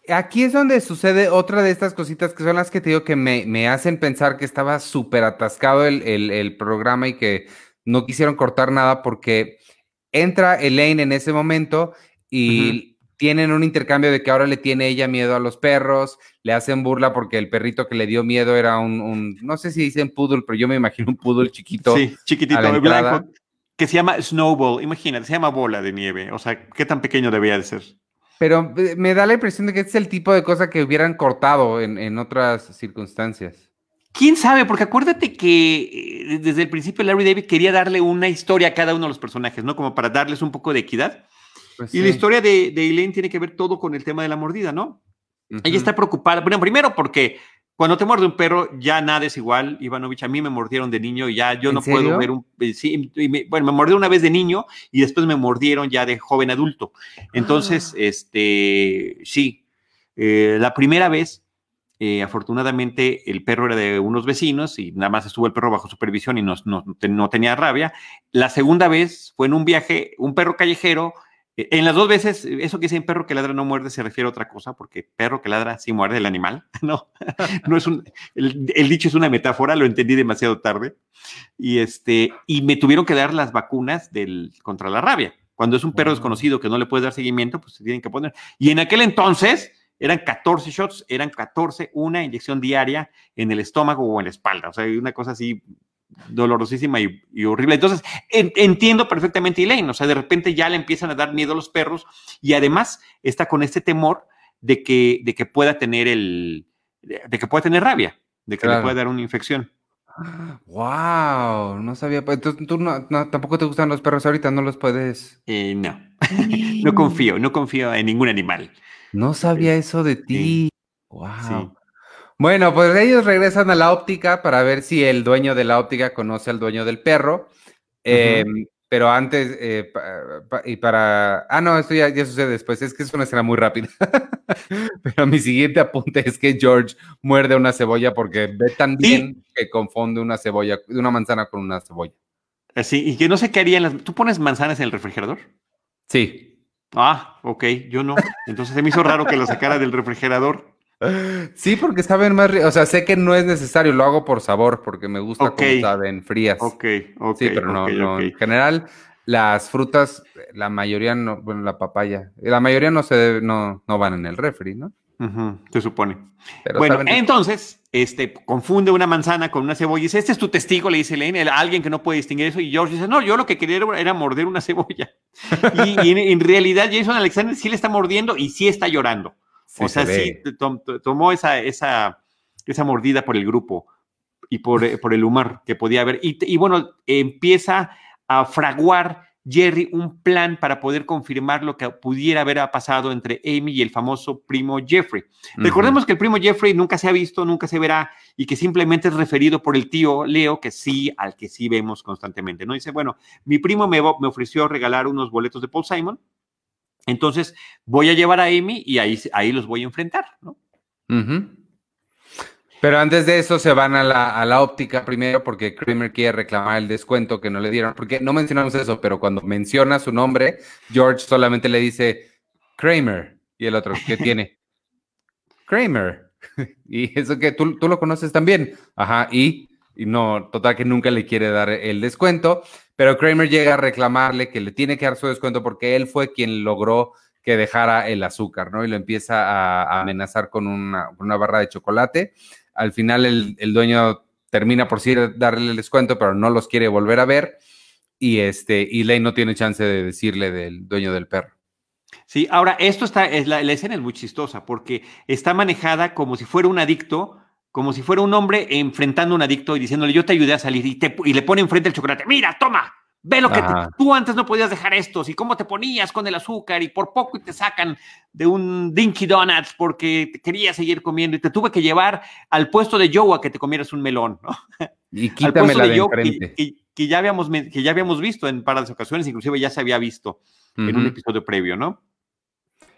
Aquí es donde sucede otra de estas cositas que son las que te digo que me, me hacen pensar que estaba súper atascado el, el- el programa y que no quisieron cortar nada porque entra Elaine en ese momento y tienen un intercambio de que ahora le tiene ella miedo a los perros, le hacen burla porque el perrito que le dio miedo era un, un- no sé si dicen poodle, pero yo me imagino un poodle chiquito. Sí, chiquitito, a la blanco, que se llama Snowball. Imagínate, se llama bola de nieve. O sea, ¿qué tan pequeño debía de ser? Pero eh, me da la impresión de que este es el tipo de cosa que hubieran cortado en, en otras circunstancias. ¿Quién sabe? Porque acuérdate que eh, desde el principio Larry David quería darle una historia a cada uno de los personajes, ¿no? Como para darles un poco de equidad. Pues Y la historia de, de Elaine tiene que ver todo con el tema de la mordida, ¿no? Ella está preocupada. Bueno, primero porque cuando te muerde un perro ya nada es igual, Ivanovich. A mí me mordieron de niño y ya yo ¿En no puedo serio? ver un... eh, Sí, me- bueno, me mordió una vez de niño y después me mordieron ya de joven adulto. Entonces, Ah. este, sí, eh, la primera vez, eh, afortunadamente, el perro era de unos vecinos y nada más estuvo el perro bajo supervisión y no, no, no tenía rabia. La segunda vez fue en un viaje, un perro callejero. Eh, En las dos veces, eso que dicen perro que ladra no muerde se refiere a otra cosa, porque perro que ladra sí muerde el animal, ¿no? no es un, el, el dicho es una metáfora, lo entendí demasiado tarde. Y, este, y me tuvieron que dar las vacunas del, contra la rabia. Cuando es un perro Wow. desconocido que no le puedes dar seguimiento, pues se tienen que poner. Y en aquel entonces, eran 14 shots, eran 14, una inyección diaria en el estómago o en la espalda. O sea, una cosa así dolorosísima y, horrible. Entonces, entiendo perfectamente a Elaine. O sea, de repente ya le empiezan a dar miedo a los perros y además está con este temor de que, de que pueda tener el, de que pueda tener rabia, de que le pueda dar una infección. Wow, no sabía. Pues, entonces, tú no, tampoco te gustan los perros ahorita, no los puedes. Eh, no, no confío, no confío en ningún animal. No sabía eso de ti. Wow. Bueno, pues ellos regresan a la óptica para ver si el dueño de la óptica conoce al dueño del perro. Em, pero antes, eh, y para. Ah, no, esto ya, sucede después. Es que es una escena muy rápida. pero mi siguiente apunte es que George muerde una cebolla porque ve tan bien que confunde una cebolla, una manzana con una cebolla. Sí, y que no sé qué harían ¿Tú pones manzanas en el refrigerador? Sí. Ah, ok, yo no. Entonces se me hizo raro que lo sacara del refrigerador. Sí, porque saben más, o sea, sé que no es necesario, lo hago por sabor, porque me gusta como saben frías. Ok, ok. Sí, pero no, no. En general, las frutas, la mayoría no, bueno, la papaya, la mayoría no se no, no van en el refri, ¿no? se supone. bueno, entonces, este, confunde una manzana con una cebolla y dice, este es tu testigo, le dice Lane, alguien que no puede distinguir eso, y George dice, no, yo lo que quería era morder una cebolla. y, en, realidad Jason Alexander sí le está mordiendo y sí está llorando. O sea, sí tomó esa, esa, esa mordida por el grupo y por, eh, por el humor que podía haber. Y, y bueno, empieza a fraguar Jerry un plan para poder confirmar lo que pudiera haber pasado entre Amy y el famoso primo Jeffrey. Recordemos que el primo Jeffrey nunca se ha visto, nunca se verá y que simplemente es referido por el tío Leo, que sí, al que sí vemos constantemente. ¿no? Dice, bueno, mi primo me, me ofreció regalar unos boletos de Paul Simon, entonces voy a llevar a Amy y ahí, ahí los voy a enfrentar. ¿no? Pero antes de eso se van a la, óptica primero porque Kramer quiere reclamar el descuento que no le dieron. Porque no mencionamos eso, pero cuando menciona su nombre, George solamente le dice Kramer. Y el otro, ¿qué tiene? Kramer. y eso que tú, lo conoces también. Ajá, y, y no, total que nunca le quiere dar el descuento. Pero Kramer llega a reclamarle que le tiene que dar su descuento porque él fue quien logró que dejara el azúcar, ¿no? Y lo empieza a, amenazar con una, barra de chocolate al final el, dueño termina por sí darle el descuento, pero no los quiere volver a ver. Y este, y Lane no tiene chance de decirle del dueño del perro. Sí, ahora esto está, es la, escena es muy chistosa porque está manejada como si fuera un adicto, como si fuera un hombre enfrentando a un adicto y diciéndole yo te ayudé a salir y, y le pone enfrente el chocolate, mira, toma, Ve lo que tú antes no podías dejar estos y cómo te ponías con el azúcar y por poco te sacan de un Dinky Donuts porque te querías seguir comiendo y te tuve que llevar al puesto de Joe a que te comieras un melón, ¿no? Y quítame la de, enfrente. Que, ya habíamos, que ya habíamos visto en varias ocasiones, inclusive ya se había visto en un episodio previo, ¿no?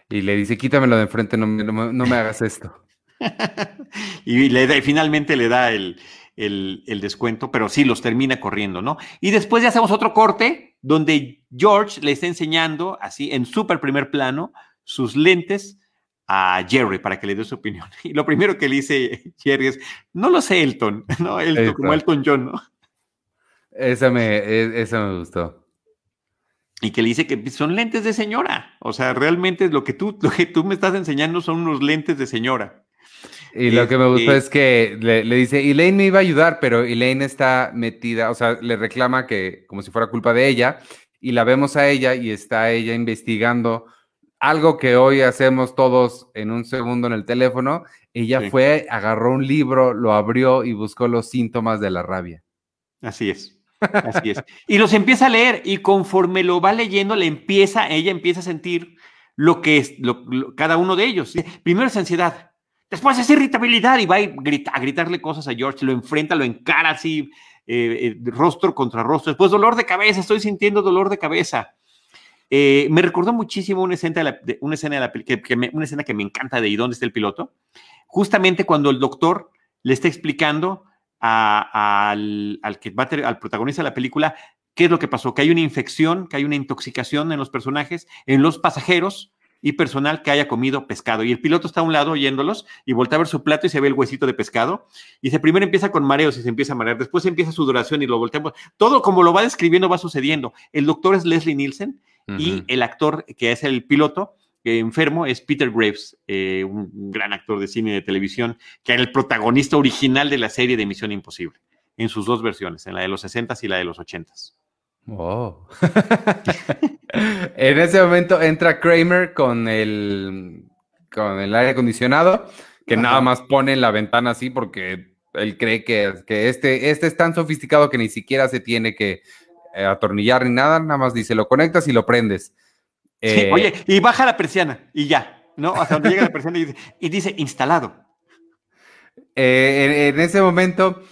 Y le dice, quítamelo de enfrente, no, no me hagas esto. y le, finalmente le da el, el, descuento, pero sí los termina corriendo, ¿no? Y después ya hacemos otro corte donde George le está enseñando, así en súper primer plano, sus lentes a Jerry para que le dé su opinión. Y lo primero que le dice Jerry es, no lo sé, Elton, ¿no? Elton, como Elton John, ¿no? Esa me, e, esa me gustó. Y que le dice que son lentes de señora. O sea, realmente lo que tú, lo que tú me estás enseñando son unos lentes de señora. Y lo que me gustó es que le, dice, Elaine me iba a ayudar, pero Elaine está metida, o sea, le reclama que como si fuera culpa de ella, y la vemos a ella y está ella investigando algo que hoy hacemos todos en un segundo en el teléfono. Ella fue, agarró un libro, lo abrió y buscó los síntomas de la rabia. Así es. Así es. Y los empieza a leer y conforme lo va leyendo, le empieza, ella empieza a sentir lo que es cada uno de ellos. Primero es ansiedad, Después es irritabilidad y va a, gritarle cosas a George, lo enfrenta, lo encara así, eh, eh, rostro contra rostro. Después dolor de cabeza, estoy sintiendo dolor de cabeza. Eh, me recordó muchísimo una escena, de la, una, escena de la, que, me, una escena que me encanta de ¿Y dónde está el piloto? Justamente cuando el doctor le está explicando al, al, que va al protagonista de la película qué es lo que pasó, que hay una infección, que hay una intoxicación en los personajes, en los pasajeros, y personal que haya comido pescado. Y el piloto está a un lado oyéndolos y voltea a ver su plato y se ve el huesito de pescado. Y se primero empieza con mareos y se empieza a marear, después empieza su duración y lo volteamos. Todo como lo va describiendo va sucediendo. El doctor es Leslie Nielsen y el actor que es el piloto que enfermo es Peter Graves, eh, un, gran actor de cine y de televisión, que era el protagonista original de la serie de Misión Imposible, en sus dos versiones, en la de los 60 y la de los 80 Oh. en ese momento entra Kramer con el, con el aire acondicionado, que nada más pone en la ventana así porque él cree que, que este, este es tan sofisticado que ni siquiera se tiene que eh, atornillar ni nada, nada más dice, lo conectas y lo prendes. Eh, oye, y baja la persiana y ya, ¿no? Hasta donde llega la persiana y dice, instalado. Eh, en, ese momento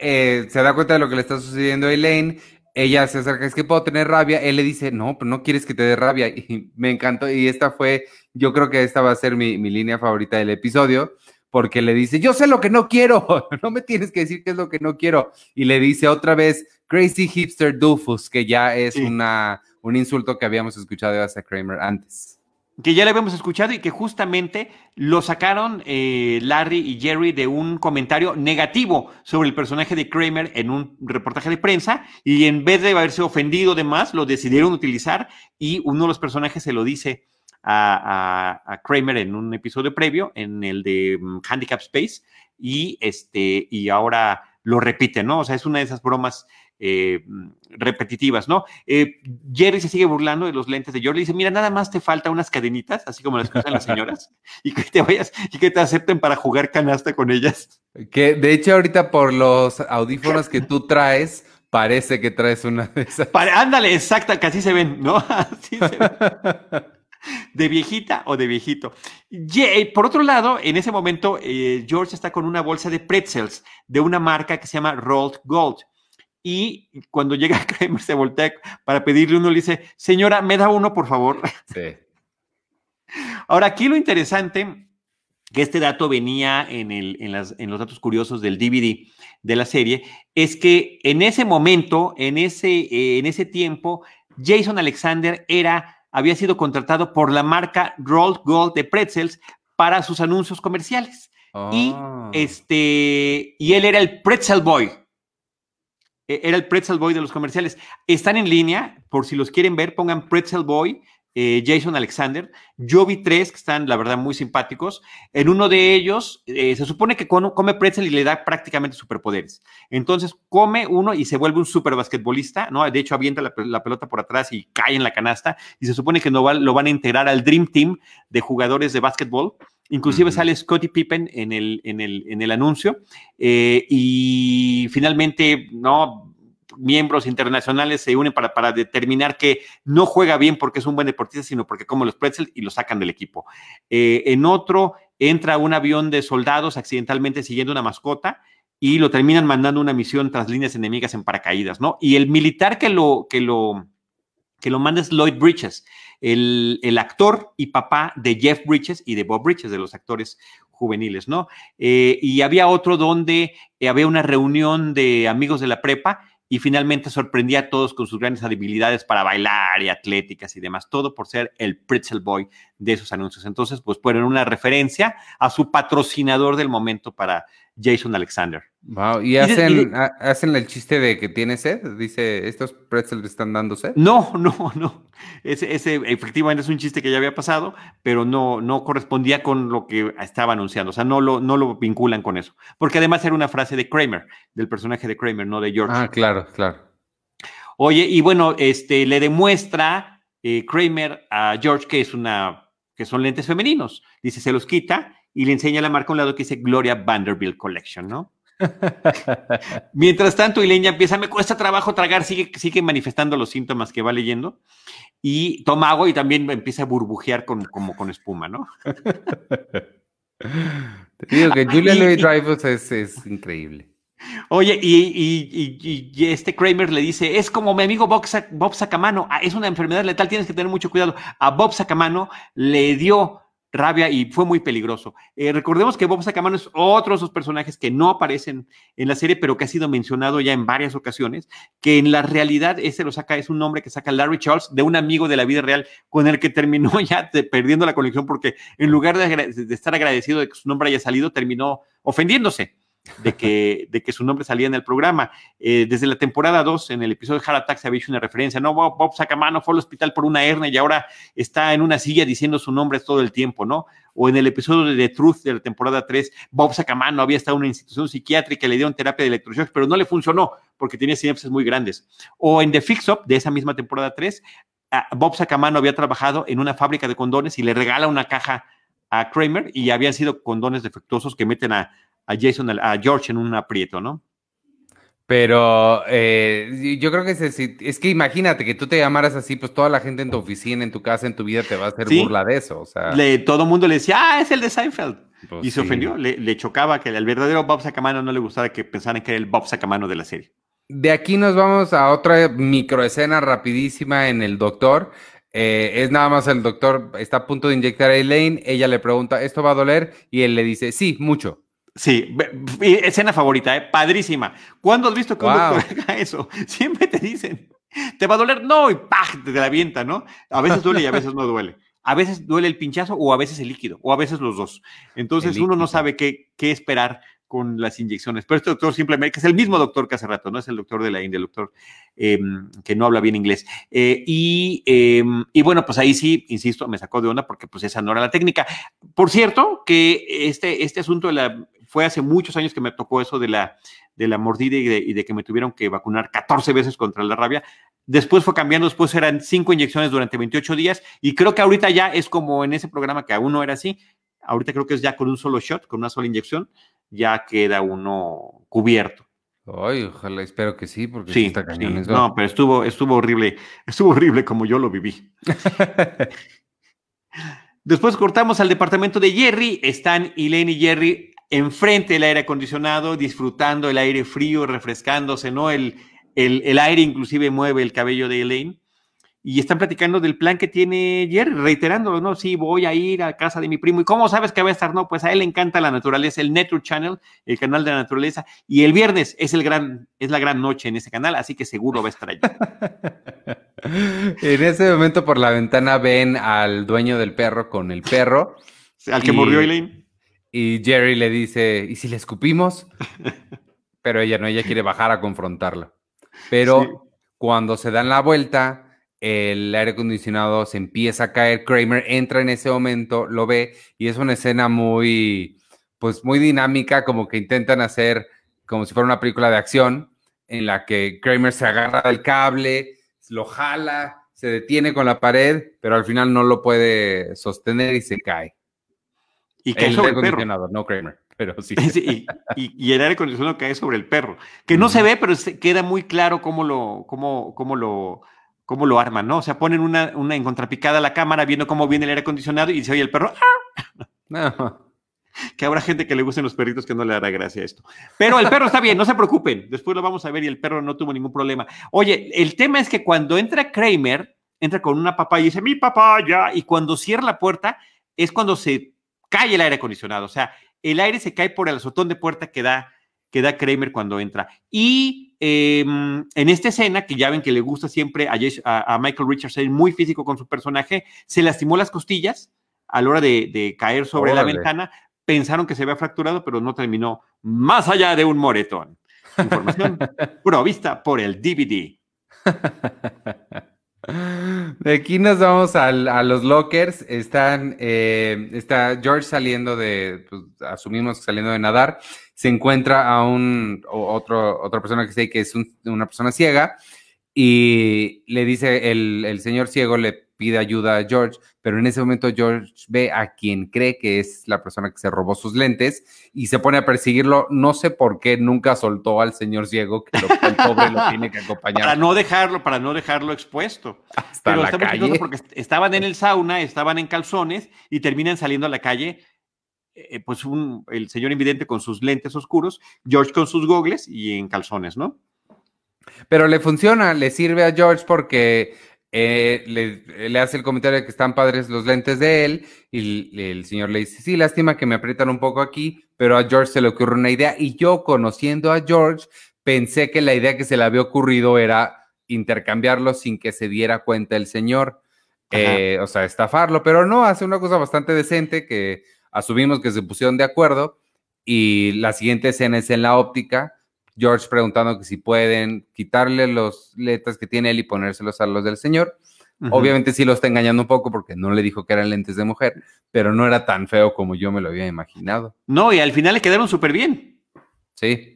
se da cuenta de lo que le está sucediendo a Elaine ella se acerca, es que puedo tener rabia. Él le dice, no, pero no quieres que te dé rabia. Y me encantó. Y esta fue, yo creo que esta va a ser mi, línea favorita del episodio, porque le dice, yo sé lo que no quiero, no me tienes que decir qué es lo que no quiero. Y le dice otra vez, Crazy Hipster Doofus, que ya es una, un insulto que habíamos escuchado de Asa Kramer antes que ya le habíamos escuchado y que justamente lo sacaron eh, Larry y Jerry de un comentario negativo sobre el personaje de Kramer en un reportaje de prensa y en vez de haberse ofendido de más, lo decidieron utilizar y uno de los personajes se lo dice a, Kramer en un episodio previo, en el de mm, Handicap Space y, este, y ahora lo repite, ¿no? O sea, es una de esas bromas eh, repetitivas, ¿no? Eh, Jerry se sigue burlando de los lentes de George. Le dice, mira, nada más te falta unas cadenitas, así como las que usan las señoras, y que te vayas y que te acepten para jugar canasta con ellas. Que de hecho ahorita por los audífonos que tú traes, parece que traes una de esas. ándale, exacta, que así se ven, ¿no? Así se ven. de viejita o de viejito. por otro lado, en ese momento, eh, George está con una bolsa de pretzels de una marca que se llama Rolled Gold y cuando llega Kramer se voltea para pedirle uno, le dice, señora, me da uno, por favor. Sí. Ahora, aquí lo interesante, que este dato venía en, el, en, las, en, los datos curiosos del DVD de la serie, es que en ese momento, en ese, eh, en ese tiempo, Jason Alexander era, había sido contratado por la marca Rolled Gold de Pretzels para sus anuncios comerciales. Y, ah. este, y él era el Pretzel Boy era el Pretzel Boy de los comerciales. Están en línea, por si los quieren ver, pongan Pretzel Boy, eh, Jason Alexander. Yo vi tres que están, la verdad, muy simpáticos. En uno de ellos, eh, se supone que come pretzel y le da prácticamente superpoderes. Entonces, come uno y se vuelve un super basquetbolista, ¿no? De hecho, avienta la, pelota por atrás y cae en la canasta. Y se supone que no lo van a integrar al Dream Team de jugadores de básquetbol. Inclusive sale Scottie Pippen en el, en el, en el anuncio. Eh, y finalmente, no, miembros internacionales se unen para, para, determinar que no juega bien porque es un buen deportista, sino porque come los pretzels y lo sacan del equipo. Eh, en otro, entra un avión de soldados accidentalmente siguiendo una mascota y lo terminan mandando una misión tras líneas enemigas en paracaídas, ¿no? Y el militar que lo, que lo, que lo manda es Lloyd Bridges el, actor y papá de Jeff Bridges y de Bob Bridges, de los actores juveniles, ¿no? Eh, y había otro donde eh, había una reunión de amigos de la prepa y finalmente sorprendía a todos con sus grandes habilidades para bailar y atléticas y demás, todo por ser el Pretzel Boy de esos anuncios. Entonces, pues ponen una referencia a su patrocinador del momento para Jason Alexander. Wow, ¿y, hacen, hacen el chiste de que tiene sed? Dice, ¿estos pretzels están dando sed? No, no, no. Ese, ese efectivamente es un chiste que ya había pasado, pero no, no correspondía con lo que estaba anunciando. O sea, no lo, no lo vinculan con eso. Porque además era una frase de Kramer, del personaje de Kramer, no de George. Ah, claro, claro. Oye, y bueno, este le demuestra eh, Kramer a George que es una, que son lentes femeninos. Dice, se los quita y le enseña la marca a un lado que dice Gloria Vanderbilt Collection, ¿no? Mientras tanto, Elaine ya empieza, me cuesta trabajo tragar, sigue, sigue manifestando los síntomas que va leyendo y toma agua y también empieza a burbujear con, como con espuma, ¿no? Te digo que Julia Louis Dreyfus es, increíble. Oye, y, este Kramer le dice, es como mi amigo Bob, Bob Sacamano, ah, es una enfermedad letal, tienes que tener mucho cuidado. A Bob Sacamano le dio rabia y fue muy peligroso. Eh, recordemos que Bob Sacamano es otro de esos personajes que no aparecen en la serie, pero que ha sido mencionado ya en varias ocasiones, que en la realidad ese lo saca, es un nombre que saca Larry Charles de un amigo de la vida real con el que terminó ya perdiendo la conexión porque en lugar de, estar agradecido de que su nombre haya salido, terminó ofendiéndose. De que, de que su nombre salía en el programa. Eh, desde la temporada 2, en el episodio de Heart Attack, se había hecho una referencia. No, Bob, Bob Sacamano fue al hospital por una hernia y ahora está en una silla diciendo su nombre todo el tiempo, ¿no? O en el episodio de The Truth de la temporada 3, Bob Sacamano había estado en una institución psiquiátrica, le dieron terapia de electroshock, pero no le funcionó porque tenía sinapsis muy grandes. O en The Fix Up de esa misma temporada 3, Bob Sacamano había trabajado en una fábrica de condones y le regala una caja a Kramer y habían sido condones defectuosos que meten a, a Jason, a George en un aprieto, ¿no? Pero eh, yo creo que es, es, que imagínate que tú te llamaras así, pues toda la gente en tu oficina, en tu casa, en tu vida te va a hacer burla de eso. O sea. todo el mundo le decía, ah, es el de Seinfeld. Pues y se ofendió, le, chocaba que al verdadero Bob Sacamano no le gustara que pensaran que era el Bob Sacamano de la serie. De aquí nos vamos a otra microescena rapidísima en el doctor. Eh, es nada más el doctor está a punto de inyectar a Elaine, ella le pregunta, ¿esto va a doler? Y él le dice, sí, mucho. Sí, escena favorita, ¿eh? padrísima. ¿Cuándo has visto que un doctor haga eso? Siempre te dicen, ¿te va a doler? No, y ¡pah! te la avienta, ¿no? A veces duele y a veces no duele. A veces duele el pinchazo o a veces el líquido, o a veces los dos. Entonces uno no sabe qué, qué esperar con las inyecciones. Pero este doctor simplemente, que es el mismo doctor que hace rato, no es el doctor de la India, el doctor em, que no habla bien inglés. Eh, y, em, y, bueno, pues ahí sí, insisto, me sacó de onda porque pues esa no era la técnica. Por cierto, que este, este asunto de la, fue hace muchos años que me tocó eso de la, de la mordida y de, que me tuvieron que vacunar 14 veces contra la rabia. Después fue cambiando, después eran cinco inyecciones durante 28 días y creo que ahorita ya es como en ese programa que aún no era así. Ahorita creo que es ya con un solo shot, con una sola inyección ya queda uno cubierto. Ay, ojalá, espero que sí, porque sí, está cañón. No, pero estuvo, estuvo horrible, estuvo horrible como yo lo viví. Después cortamos al departamento de Jerry, están Elaine y Jerry enfrente del aire acondicionado, disfrutando el aire frío, refrescándose, ¿no? El, el, el aire inclusive mueve el cabello de Elaine y están platicando del plan que tiene Jerry, reiterándolo, ¿no? Sí, voy a ir a casa de mi primo. ¿Y cómo sabes que va a estar? No, pues a él le encanta la naturaleza, el Nature Channel, el canal de la naturaleza. Y el viernes es, el gran, es la gran noche en ese canal, así que seguro va a estar allí. en ese momento por la ventana ven al dueño del perro con el perro. al que murió Elaine. Y Jerry le dice, ¿y si le escupimos? Pero ella no, ella quiere bajar a confrontarlo. Pero cuando se dan la vuelta el aire acondicionado se empieza a caer, Kramer entra en ese momento, lo ve y es una escena muy, pues muy dinámica, como que intentan hacer como si fuera una película de acción en la que Kramer se agarra del cable, lo jala, se detiene con la pared, pero al final no lo puede sostener y se cae. Y cae el sobre el perro. no Kramer. Pero sí. y, el aire acondicionado cae sobre el perro, que no se ve, pero queda muy claro cómo lo, cómo, cómo lo, cómo lo arman, ¿no? O sea, ponen una, una en contrapicada a la cámara viendo cómo viene el aire acondicionado y se oye el perro. Que habrá gente que le gusten los perritos que no le hará gracia esto. Pero el perro está bien, no se preocupen. Después lo vamos a ver y el perro no tuvo ningún problema. Oye, el tema es que cuando entra Kramer, entra con una papá y dice, mi papá ya. Y cuando cierra la puerta, es cuando se cae el aire acondicionado. O sea, el aire se cae por el azotón de puerta que da, que da Kramer cuando entra. Y Em, en esta escena, que ya ven que le gusta siempre a, Michael Richards ser muy físico con su personaje, se lastimó las costillas a la hora de, caer sobre la ventana. Pensaron que se había fracturado, pero no terminó más allá de un moretón. Información provista por el DVD. De aquí nos vamos a, los lockers. Están, eh, está George saliendo de, pues, asumimos saliendo de nadar se encuentra a un otro, otra persona que sé que es una persona ciega y le dice, el, el, señor ciego le pide ayuda a George, pero en ese momento George ve a quien cree que es la persona que se robó sus lentes y se pone a perseguirlo. No sé por qué nunca soltó al señor ciego, que lo, el pobre lo tiene que acompañar. Para no dejarlo, para no dejarlo expuesto. Hasta la calle. Porque estaban en el sauna, estaban en calzones y terminan saliendo a la calle eh, pues un, el señor invidente con sus lentes oscuros, George con sus gogles y en calzones, ¿no? Pero le funciona, le sirve a George porque eh, le, hace el comentario de que están padres los lentes de él y el, señor le dice, sí, lástima que me aprietan un poco aquí, pero a George se le ocurre una idea y yo conociendo a George pensé que la idea que se le había ocurrido era intercambiarlo sin que se diera cuenta el señor, eh, o sea, estafarlo, pero no, hace una cosa bastante decente que asumimos que se pusieron de acuerdo y la siguiente escena es en la óptica, George preguntando que si pueden quitarle los lentes que tiene él y ponérselos a los del señor. Obviamente sí lo está engañando un poco porque no le dijo que eran lentes de mujer, pero no era tan feo como yo me lo había imaginado. No, y al final le quedaron súper bien. Sí.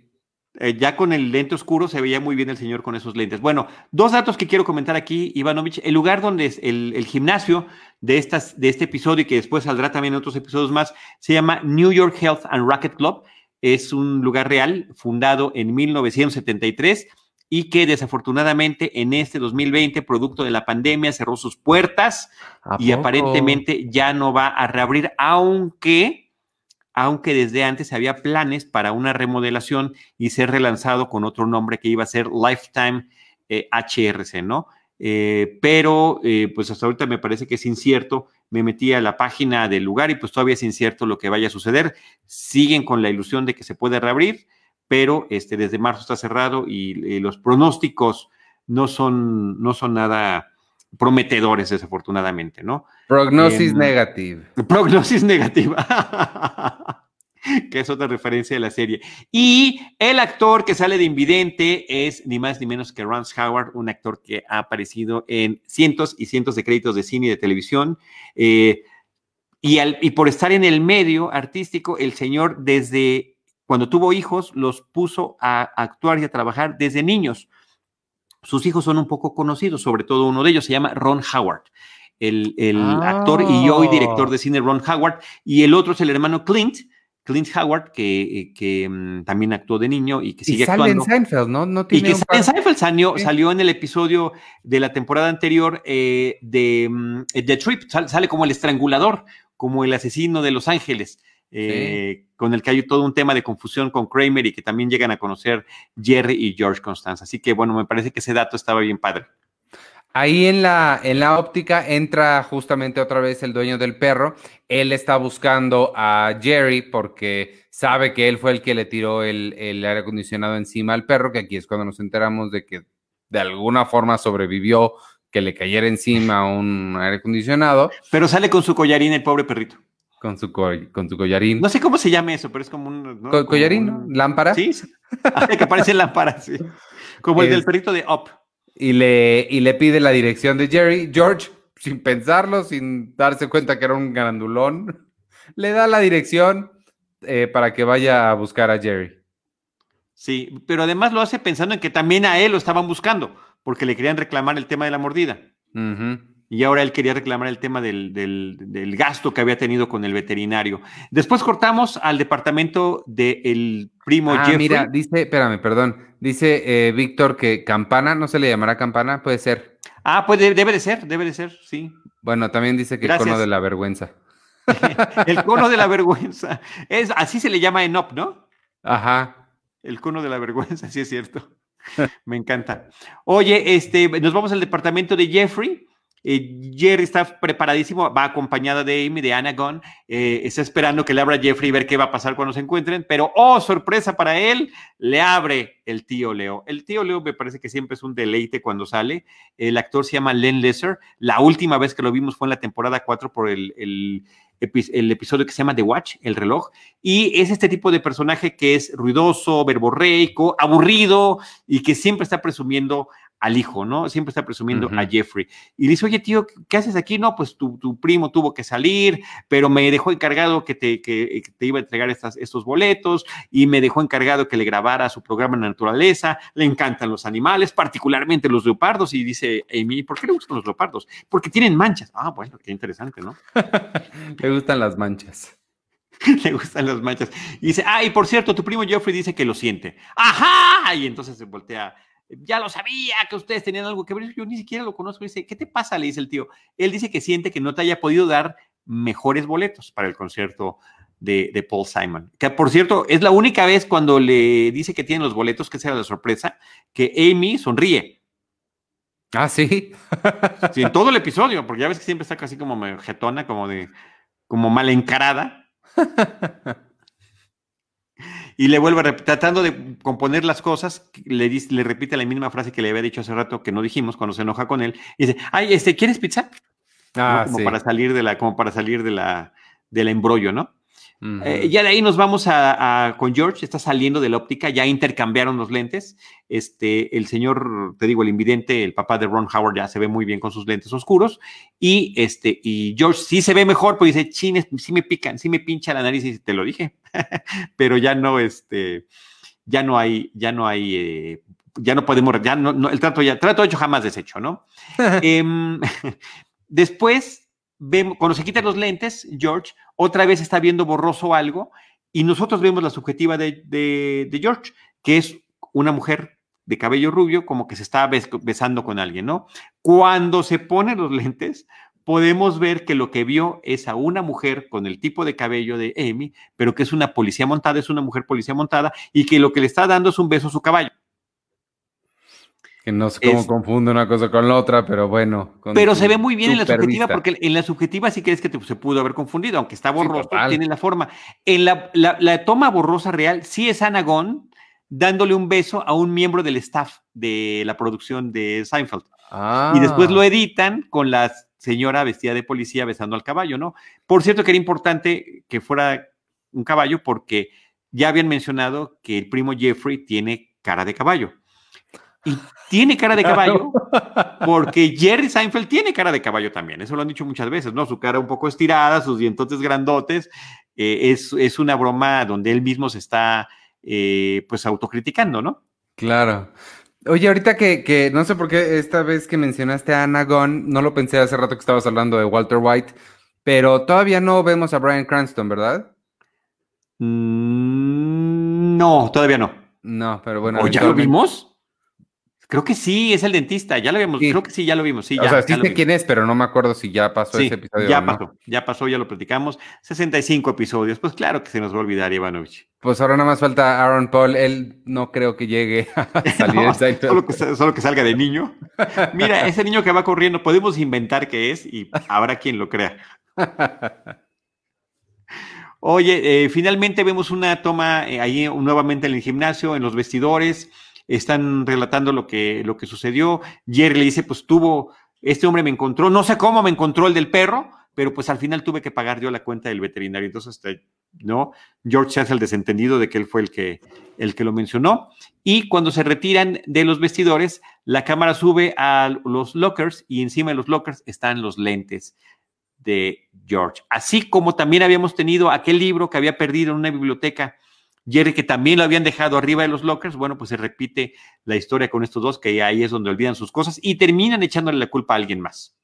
Eh, ya con el lente oscuro se veía muy bien el señor con esos lentes. Bueno, dos datos que quiero comentar aquí, Ivanovich. El lugar donde es el, el, gimnasio de, estas, de este episodio y que después saldrá también en otros episodios más, se llama New York Health and Racket Club. Es un lugar real fundado en 1973 y que desafortunadamente en este 2020, producto de la pandemia, cerró sus puertas y aparentemente ya no va a reabrir, aunque, aunque desde antes había planes para una remodelación y ser relanzado con otro nombre que iba a ser Lifetime HRC, eh, ¿no? Eh, pero eh, pues hasta ahorita me parece que es incierto. Me metí a la página del lugar y pues todavía es incierto lo que vaya a suceder. Siguen con la ilusión de que se puede reabrir pero este, desde marzo está cerrado y, los pronósticos no son, no son nada prometedores, desafortunadamente, ¿no? Prognosis em, negativa. Prognosis negativa. que es otra referencia de la serie. Y el actor que sale de Invidente es ni más ni menos que Rance Howard, un actor que ha aparecido en cientos y cientos de créditos de cine y de televisión. Eh, y, y por estar en el medio artístico, el señor desde cuando tuvo hijos, los puso a actuar y a trabajar desde niños. Sus hijos son un poco conocidos, sobre todo uno de ellos se llama Ron Howard, el, actor y hoy director de cine Ron Howard, y el otro es el hermano Clint, Clint Howard, que, que mm, también actuó de niño y que sigue y sale actuando. en Seinfeld, ¿no? no tiene y que sale en Seinfeld salió, salió, en el episodio de la temporada anterior eh, de mm, The Trip, sale como el estrangulador, como el asesino de Los Ángeles. Eh, con el que hay todo un tema de confusión con Kramer y que también llegan a conocer Jerry y George Constance. Así que bueno, me parece que ese dato estaba bien padre. Ahí en la, en la óptica entra justamente otra vez el dueño del perro. Él está buscando a Jerry porque sabe que él fue el que le tiró el, el aire acondicionado encima al perro, que aquí es cuando nos enteramos de que de alguna forma sobrevivió que le cayera encima un aire acondicionado. Pero sale con su collarín el pobre perrito. Con su, con su collarín. No sé cómo se llama eso, pero es como un. ¿Collarín? ¿Lámpara? Sí, ah, que parece lámpara, sí. Como el del perrito de Up. Y le, y le pide la dirección de Jerry. George, sin pensarlo, sin darse cuenta que era un grandulón, le da la dirección eh, para que vaya a buscar a Jerry. Sí, pero además lo hace pensando en que también a él lo estaban buscando, porque le querían reclamar el tema de la mordida y ahora él quería reclamar el tema del, gasto que había tenido con el veterinario. Después cortamos al departamento del primo ah, Mira, dice, espérame, perdón, dice eh, Víctor que campana, ¿no se le llamará campana? Puede ser. Ah, puede, debe de ser, debe de ser, sí. Bueno, también dice que el cono de la vergüenza. el cono de la vergüenza. Es, así se le llama en OP, ¿no? Ajá. El cono de la vergüenza, sí es cierto. Me encanta. Oye, este, nos vamos al departamento de Jeffrey eh, Jerry está preparadísimo, va acompañada de Amy, de Anagon, eh, está esperando que le abra Jeffrey y ver qué va a pasar cuando se encuentren, pero oh, sorpresa para él, le abre el tío Leo. El tío Leo me parece que siempre es un deleite cuando sale. El actor se llama Len Lesser. La última vez que lo vimos fue en la temporada 4 por el, el, el episodio que se llama The Watch, el reloj, y es este tipo de personaje que es ruidoso, verborreico, aburrido y que siempre está presumiendo al hijo, ¿no? Siempre está presumiendo a Jeffrey. Y dice, oye, tío, ¿qué haces aquí? No, pues tu, primo tuvo que salir, pero me dejó encargado que te, que, te iba a entregar estas, estos boletos y me dejó encargado que le grabara su programa en naturaleza. Le encantan los animales, particularmente los leopardos. Y dice Amy, ¿por qué le gustan los leopardos? Porque tienen manchas. Ah, bueno, qué interesante, ¿no? le gustan las manchas. le gustan las manchas. Y dice, ah, y por cierto, tu primo Jeffrey dice que lo siente. ¡Ajá! Y entonces se voltea ya lo sabía que ustedes tenían algo que ver, yo ni siquiera lo conozco. Dice, ¿qué te pasa? Le dice el tío. Él dice que siente que no te haya podido dar mejores boletos para el concierto de, Paul Simon. Que por cierto, es la única vez cuando le dice que tiene los boletos, que sea la sorpresa, que Amy sonríe. Ah, sí. sí, en todo el episodio, porque ya ves que siempre está casi como jetona, como de, como mal encarada. y le vuelve tratando de componer las cosas, le, dice, le repite la misma frase que le había dicho hace rato que no dijimos cuando se enoja con él. Y dice, ay, este, ¿quieres pizza? Ah, como para salir de la, como para salir de la, del embrollo, ¿no? Eh, ya de ahí nos vamos a, con George, está saliendo de la óptica, ya intercambiaron los lentes. Este, el señor, te digo, el invidente, el papá de Ron Howard ya se ve muy bien con sus lentes oscuros. Y este, y George sí se ve mejor, pues dice, chines, sí me pican, sí me pincha la nariz, y te lo dije. Pero ya no, este, ya no hay, ya no hay, eh, ya no podemos, ya no, el trato ya, trato hecho jamás deshecho, ¿no? Em, después, vemos, cuando se quitan los lentes, George otra vez está viendo borroso algo y nosotros vemos la subjetiva de, George, que es una mujer de cabello rubio como que se está besando con alguien, ¿no? Cuando se pone los lentes, podemos ver que lo que vio es a una mujer con el tipo de cabello de Amy, pero que es una policía montada, es una mujer policía montada, y que lo que le está dando es un beso a su caballo no sé cómo confunde una cosa con la otra, pero bueno. Pero se ve muy bien en la subjetiva, porque en la subjetiva sí crees que se pudo haber confundido, aunque está borroso, tiene la forma. En la, toma borrosa real, sí es Anagón dándole un beso a un miembro del staff de la producción de Seinfeld. Y después lo ah. editan con la señora vestida de policía besando al caballo, ¿no? Por cierto, que era importante que fuera un caballo porque ya habían mencionado que el primo Jeffrey tiene cara de caballo. Y tiene cara de caballo porque Jerry Seinfeld tiene cara de caballo también. Eso lo han dicho muchas veces, ¿no? Su cara un poco estirada, sus dientotes grandotes. Eh, es, una broma donde él mismo se está, eh, pues, autocriticando, ¿no? Claro. Oye, ahorita que, no sé por qué esta vez que mencionaste a Anna Gunn, no lo pensé hace rato que estabas hablando de Walter White, pero todavía no vemos a Brian Cranston, ¿verdad? Mm, no, todavía no. No, pero bueno. ¿O ya lo vimos? Creo que sí, es el dentista, ya lo vimos, creo que sí, ya lo vimos. Sí, o sea, sí sé quién es, pero no me acuerdo si ya pasó ese episodio. Ya pasó, ya pasó, ya lo platicamos. 65 episodios, pues claro que se nos va a olvidar Ivanovich. Pues ahora nada más falta Aaron Paul, él no creo que llegue a salir solo, que, solo que salga de niño. Mira, ese niño que va corriendo, podemos inventar qué es y habrá quien lo crea. Oye, eh, finalmente vemos una toma eh, ahí nuevamente en el gimnasio, en los vestidores están relatando lo que, lo que sucedió. Jerry le dice, pues tuvo, este hombre me encontró, no sé cómo me encontró el del perro, pero pues al final tuve que pagar yo la cuenta del veterinario. Entonces, ¿no? George se hace el desentendido de que él fue el que, el que lo mencionó. Y cuando se retiran de los vestidores, la cámara sube a los lockers y encima de los lockers están los lentes de George. Así como también habíamos tenido aquel libro que había perdido en una biblioteca Jerry, que también lo habían dejado arriba de los lockers, bueno, pues se repite la historia con estos dos, que ahí es donde olvidan sus cosas y terminan echándole la culpa a alguien más.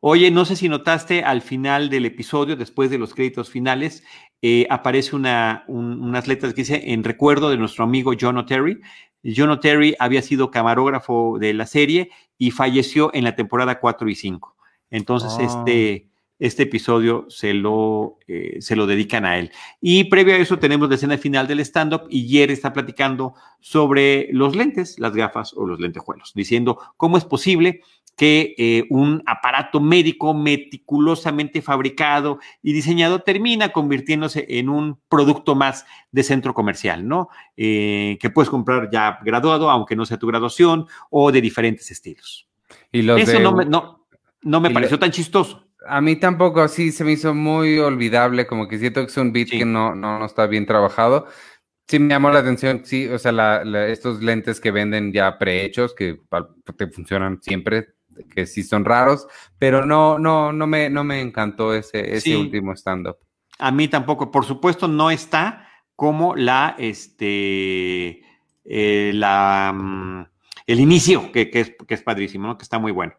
Oye, no sé si notaste al final del episodio, después de los créditos finales, eh, aparece una, unas letras que dice en recuerdo de nuestro amigo John O'Terry. John O'Terry había sido camarógrafo de la serie y falleció en la temporada 4 y 5. Entonces, este este episodio se lo, eh, se lo dedican a él. Y previo a eso tenemos la escena final del stand-up y Jerry está platicando sobre los lentes, las gafas o los lentejuelos, diciendo cómo es posible que eh, un aparato médico meticulosamente fabricado y diseñado termina convirtiéndose en un producto más de centro comercial, ¿no? Eh, que puedes comprar ya graduado, aunque no sea tu graduación, o de diferentes estilos. Y Eso no me, no, no me pareció tan chistoso. A mí tampoco, sí, se me hizo muy olvidable, como que siento que es un beat que no, no, está bien trabajado. Sí, me llamó la atención, sí, o sea, estos lentes que venden ya prehechos, que te funcionan siempre, que sí son raros, pero no, no, no me, no me encantó ese, ese último stand-up. A mí tampoco, por supuesto, no está como la, este, eh, la, mm, el inicio, que, que, es, que es padrísimo, ¿no? que está muy bueno.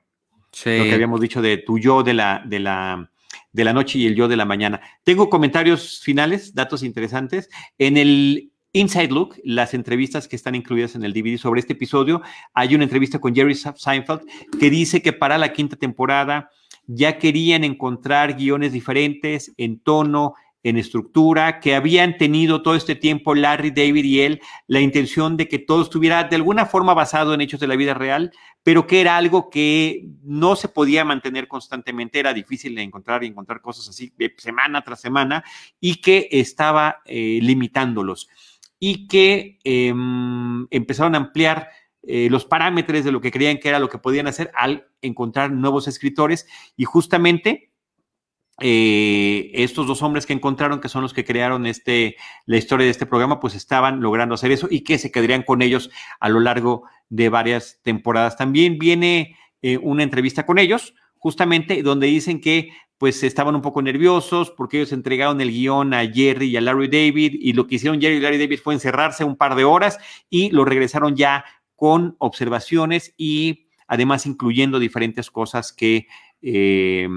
Lo que habíamos dicho de tu yo de la, de la, de la noche y el yo de la mañana. Tengo comentarios finales, datos interesantes. En el Inside Look, las entrevistas que están incluidas en el DVD sobre este episodio, hay una entrevista con Jerry Seinfeld que dice que para la quinta temporada ya querían encontrar guiones diferentes en tono, en estructura, que habían tenido todo este tiempo Larry, David y él la intención de que todo estuviera de alguna forma basado en hechos de la vida real, pero que era algo que no se podía mantener constantemente, era difícil de encontrar y encontrar cosas así semana tras semana y que estaba eh, limitándolos. Y que em, empezaron a ampliar eh, los parámetros de lo que creían que era lo que podían hacer al encontrar nuevos escritores y justamente eh, estos dos hombres que encontraron, que son los que crearon este, la historia de este programa, pues estaban logrando hacer eso y que se quedarían con ellos a lo largo de varias temporadas. También viene eh, una entrevista con ellos, justamente donde dicen que pues estaban un poco nerviosos porque ellos entregaron el guion a Jerry y a Larry David y lo que hicieron Jerry y Larry David fue encerrarse un par de horas y lo regresaron ya con observaciones y además incluyendo diferentes cosas que eh,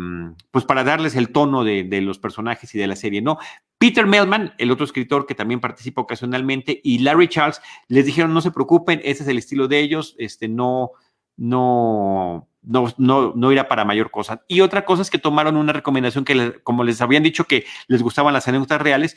pues para darles el tono de, los personajes y de la serie, ¿no? Peter Melman, el otro escritor que también participa ocasionalmente, y Larry Charles les dijeron, no se preocupen, ese es el estilo de ellos, este, no, no, no, no, no irá para mayor cosa. Y otra cosa es que tomaron una recomendación que, como les habían dicho que les gustaban las anécdotas reales,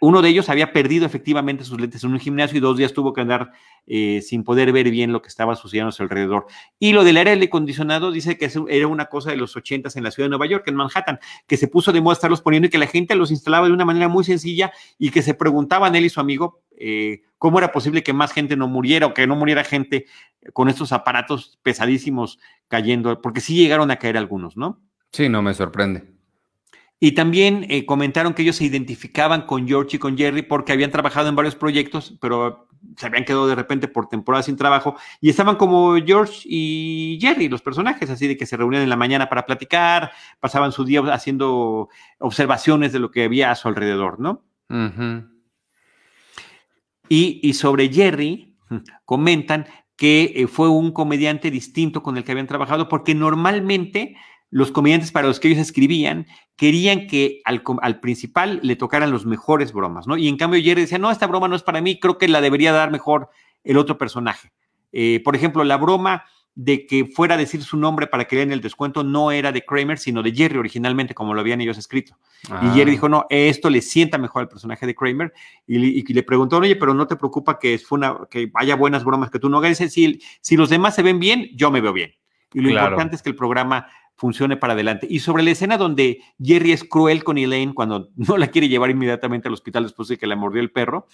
uno de ellos había perdido efectivamente sus lentes en un gimnasio y dos días tuvo que andar eh, sin poder ver bien lo que estaba sucediendo a su alrededor. Y lo del aire acondicionado dice que era una cosa de los ochentas en la ciudad de Nueva York, en Manhattan, que se puso de moda estarlos poniendo y que la gente los instalaba de una manera muy sencilla y que se preguntaban él y su amigo eh, cómo era posible que más gente no muriera o que no muriera gente con estos aparatos pesadísimos cayendo, porque sí llegaron a caer algunos, ¿no? Sí, no me sorprende. Y también eh, comentaron que ellos se identificaban con George y con Jerry porque habían trabajado en varios proyectos, pero se habían quedado de repente por temporada sin trabajo y estaban como George y Jerry, los personajes, así de que se reunían en la mañana para platicar, pasaban su día haciendo observaciones de lo que había a su alrededor, ¿no? y, y, sobre Jerry, comentan que eh, fue un comediante distinto con el que habían trabajado porque normalmente los comediantes para los que ellos escribían querían que al, principal le tocaran los mejores bromas, ¿no? Y en cambio Jerry decía, no, esta broma no es para mí, creo que la debería dar mejor el otro personaje. Eh, por ejemplo, la broma de que fuera a decir su nombre para que le den el descuento no era de Kramer, sino de Jerry originalmente, como lo habían ellos escrito. Y Jerry ah. dijo, no, esto le sienta mejor al personaje de Kramer. Y, le preguntó, oye, pero no te preocupa que, fue una, que haya buenas bromas que tú no hagas. Si, si los demás se ven bien, yo me veo bien. Y lo importante es que el programa funcione para adelante. Y sobre la escena donde Jerry es cruel con Elaine cuando no la quiere llevar inmediatamente al hospital después de que la mordió el perro,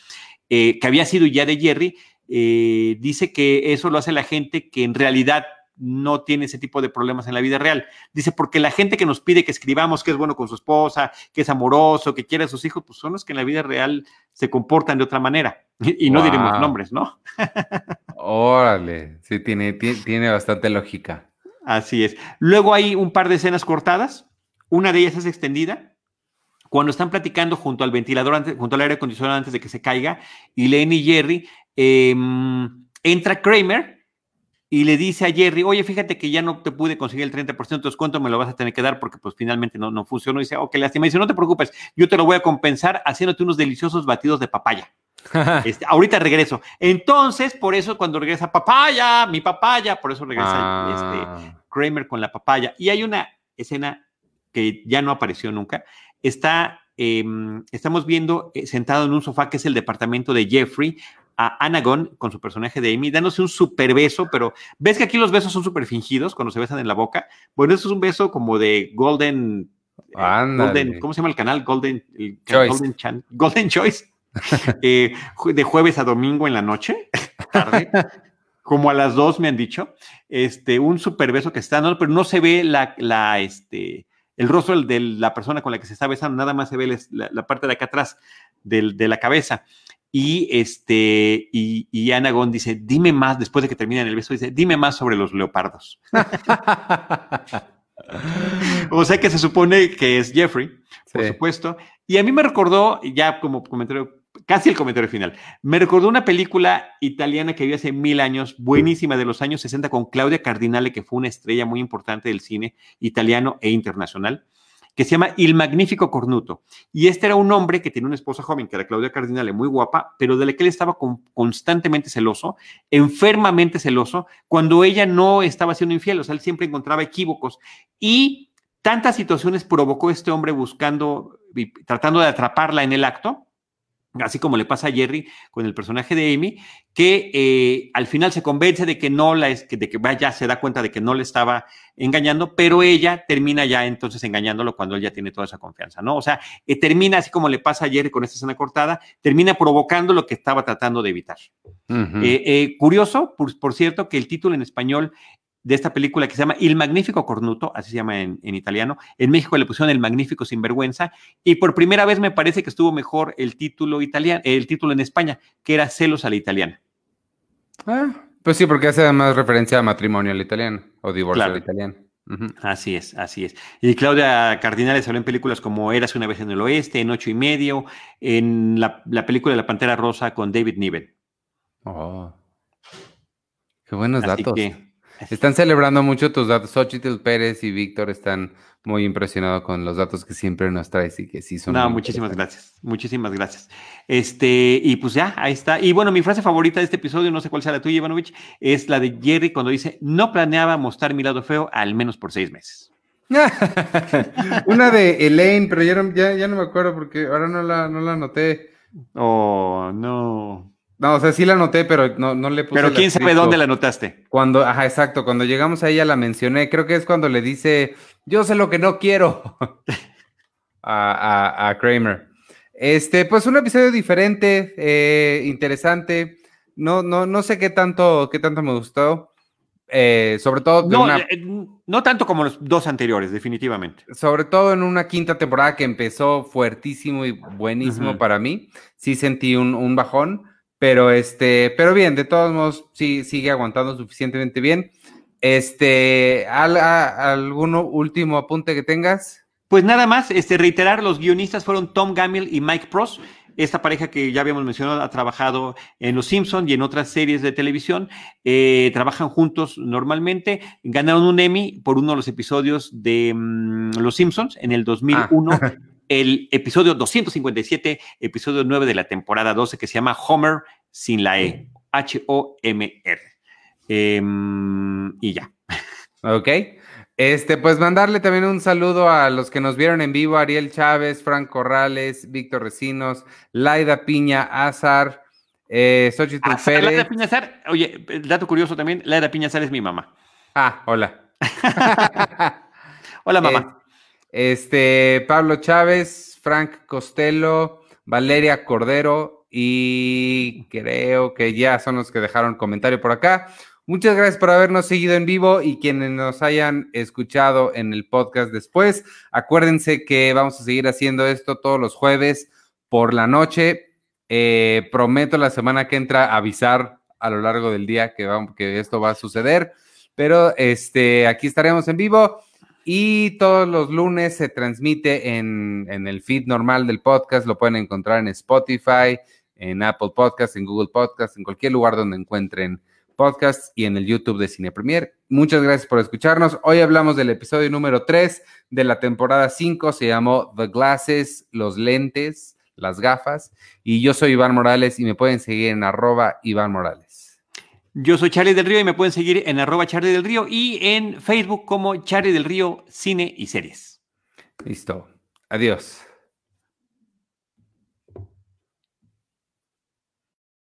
eh, que había sido ya de Jerry, eh, dice que eso lo hace la gente que en realidad no tiene ese tipo de problemas en la vida real. Dice, porque la gente que nos pide que escribamos que es bueno con su esposa, que es amoroso, que quiere a sus hijos, pues son los que en la vida real se comportan de otra manera. Y, no diremos nombres, ¿no? Órale, sí, tiene, tiene bastante lógica. Así es. Luego hay un par de escenas cortadas. Una de ellas es extendida. Cuando están platicando junto al ventilador, junto al aire acondicionado antes de que se caiga, y Lenny y Jerry, em, entra Kramer y le dice a Jerry, oye, fíjate que ya no te pude conseguir el 30% de descuento, me lo vas a tener que dar porque pues finalmente no, no funcionó. Y dice, oh, qué lástima. Y dice, no te preocupes, yo te lo voy a compensar haciéndote unos deliciosos batidos de papaya. Este, ahorita regreso. Entonces, por eso cuando regresa papaya, mi papaya, por eso regresa este, ah. Kramer con la papaya. Y hay una escena que ya no apareció nunca. Está, em, estamos viendo eh, sentado en un sofá que es el departamento de Jeffrey, a Anagon con su personaje de Amy, dándose un super beso, pero ves que aquí los besos son súper fingidos cuando se besan en la boca. Bueno, eso es un beso como de Golden. Eh, ¿Cómo se llama el canal? Golden, Golden, Golden Choice. Eh, de jueves a domingo en la noche, tarde, como a las dos me han dicho, este, un super beso que está, ¿no? pero no se ve la, la, este, el rostro de la persona con la que se está besando, nada más se ve la, parte de acá atrás de la cabeza. Y este, y, y Ana dice, dime más, después de que termina el beso, dice, dime más sobre los leopardos. o sea que se supone que es Jeffrey, por supuesto. Y a mí me recordó, ya como comentario casi el comentario final. Me recordó una película italiana que vi hace mil años, buenísima de los años 60, con Claudia Cardinale, que fue una estrella muy importante del cine italiano e internacional, que se llama Il Magnífico Cornuto. Y este era un hombre que tenía una esposa joven, que era Claudia Cardinale, muy guapa, pero de la que él estaba constantemente celoso, enfermamente celoso, cuando ella no estaba siendo infiel, o sea, él siempre encontraba equívocos. Y tantas situaciones provocó este hombre buscando, tratando de atraparla en el acto, así como le pasa a Jerry con el personaje de Amy, que eh, al final se convence de que no la es, de que vaya, se da cuenta de que no le estaba engañando, pero ella termina ya entonces engañándolo cuando él ya tiene toda esa confianza, ¿no? O sea, eh, termina así como le pasa a Jerry con esta escena cortada, termina provocando lo que estaba tratando de evitar. Eh, curioso, por, por, cierto, que el título en español de esta película que se llama Il Magnífico Cornuto, así se llama en, italiano. En México le pusieron El Magnífico Sinvergüenza y por primera vez me parece que estuvo mejor el título italiano, el título en España, que era Celos a la italiana. Ah, pues sí, porque hace más referencia a matrimonio al italiano o divorcio al italiano. Así es, así es. Y Claudia Cardinales salió en películas como Eras una vez en el oeste, en Ocho y medio, en la, película de La Pantera Rosa con David Niven. Oh. Qué buenos datos. Están celebrando mucho tus datos. Xochitl Pérez y Víctor están muy impresionados con los datos que siempre nos traes y que sí son. No, muchísimas gracias. Muchísimas gracias. Este, y pues ya, ahí está. Y bueno, mi frase favorita de este episodio, no sé cuál sea la tuya, Ivanovich, es la de Jerry cuando dice: No planeaba mostrar mi lado feo al menos por seis meses. Una de Elaine, pero ya no, me acuerdo porque ahora no la, no la anoté. Oh, no. No, o sea, sí la anoté, pero no, no le puse. Pero quién sabe dónde la anotaste. Cuando, ajá, exacto, cuando llegamos a ella la mencioné. Creo que es cuando le dice, yo sé lo que no quiero a, Kramer. Este, pues un episodio diferente, eh, interesante. No, no, no sé qué tanto, qué tanto me gustó. Eh, sobre todo no, eh, no tanto como los dos anteriores, definitivamente. Sobre todo en una quinta temporada que empezó fuertísimo y buenísimo para mí. Sí sentí un, un bajón. Pero este, pero bien, de todos modos, sí, sigue aguantando suficientemente bien. Este, ¿algún último apunte que tengas? Pues nada más, este, reiterar, los guionistas fueron Tom Gamil y Mike Pross. Esta pareja que ya habíamos mencionado ha trabajado en Los Simpsons y en otras series de televisión. Eh, trabajan juntos normalmente. Ganaron un Emmy por uno de los episodios de mm, Los Simpsons en el 2001. Ah. el episodio 257, episodio 9 de la temporada 12, que se llama Homer sin la E, H-O-M-R. Em, y ya. Ok. Este, pues mandarle también un saludo a los que nos vieron en vivo, Ariel Chávez, Frank Corrales, Víctor Recinos, Laida Piña, Azar, eh, Xochitl Pérez. Laida Piña Azar, oye, dato curioso también, Laida Piña Azar es mi mamá. Ah, hola. hola, mamá. Este, Pablo Chávez, Frank Costello, Valeria Cordero y creo que ya son los que dejaron comentario por acá. Muchas gracias por habernos seguido en vivo y quienes nos hayan escuchado en el podcast después. Acuérdense que vamos a seguir haciendo esto todos los jueves por la noche. Eh, prometo la semana que entra avisar a lo largo del día que, que esto va a suceder. Pero este, aquí estaremos en vivo. Y todos los lunes se transmite en, el feed normal del podcast. Lo pueden encontrar en Spotify, en Apple Podcasts, en Google Podcasts, en cualquier lugar donde encuentren podcasts y en el YouTube de Cine Premier. Muchas gracias por escucharnos. Hoy hablamos del episodio número 3 de la temporada 5. Se llamó The Glasses, los lentes, las gafas. Y yo soy Iván Morales y me pueden seguir en arroba Iván Morales. Yo soy Charlie del Río y me pueden seguir en arroba Charlie del Río y en Facebook como Charlie del Río Cine y Series. Listo. Adiós.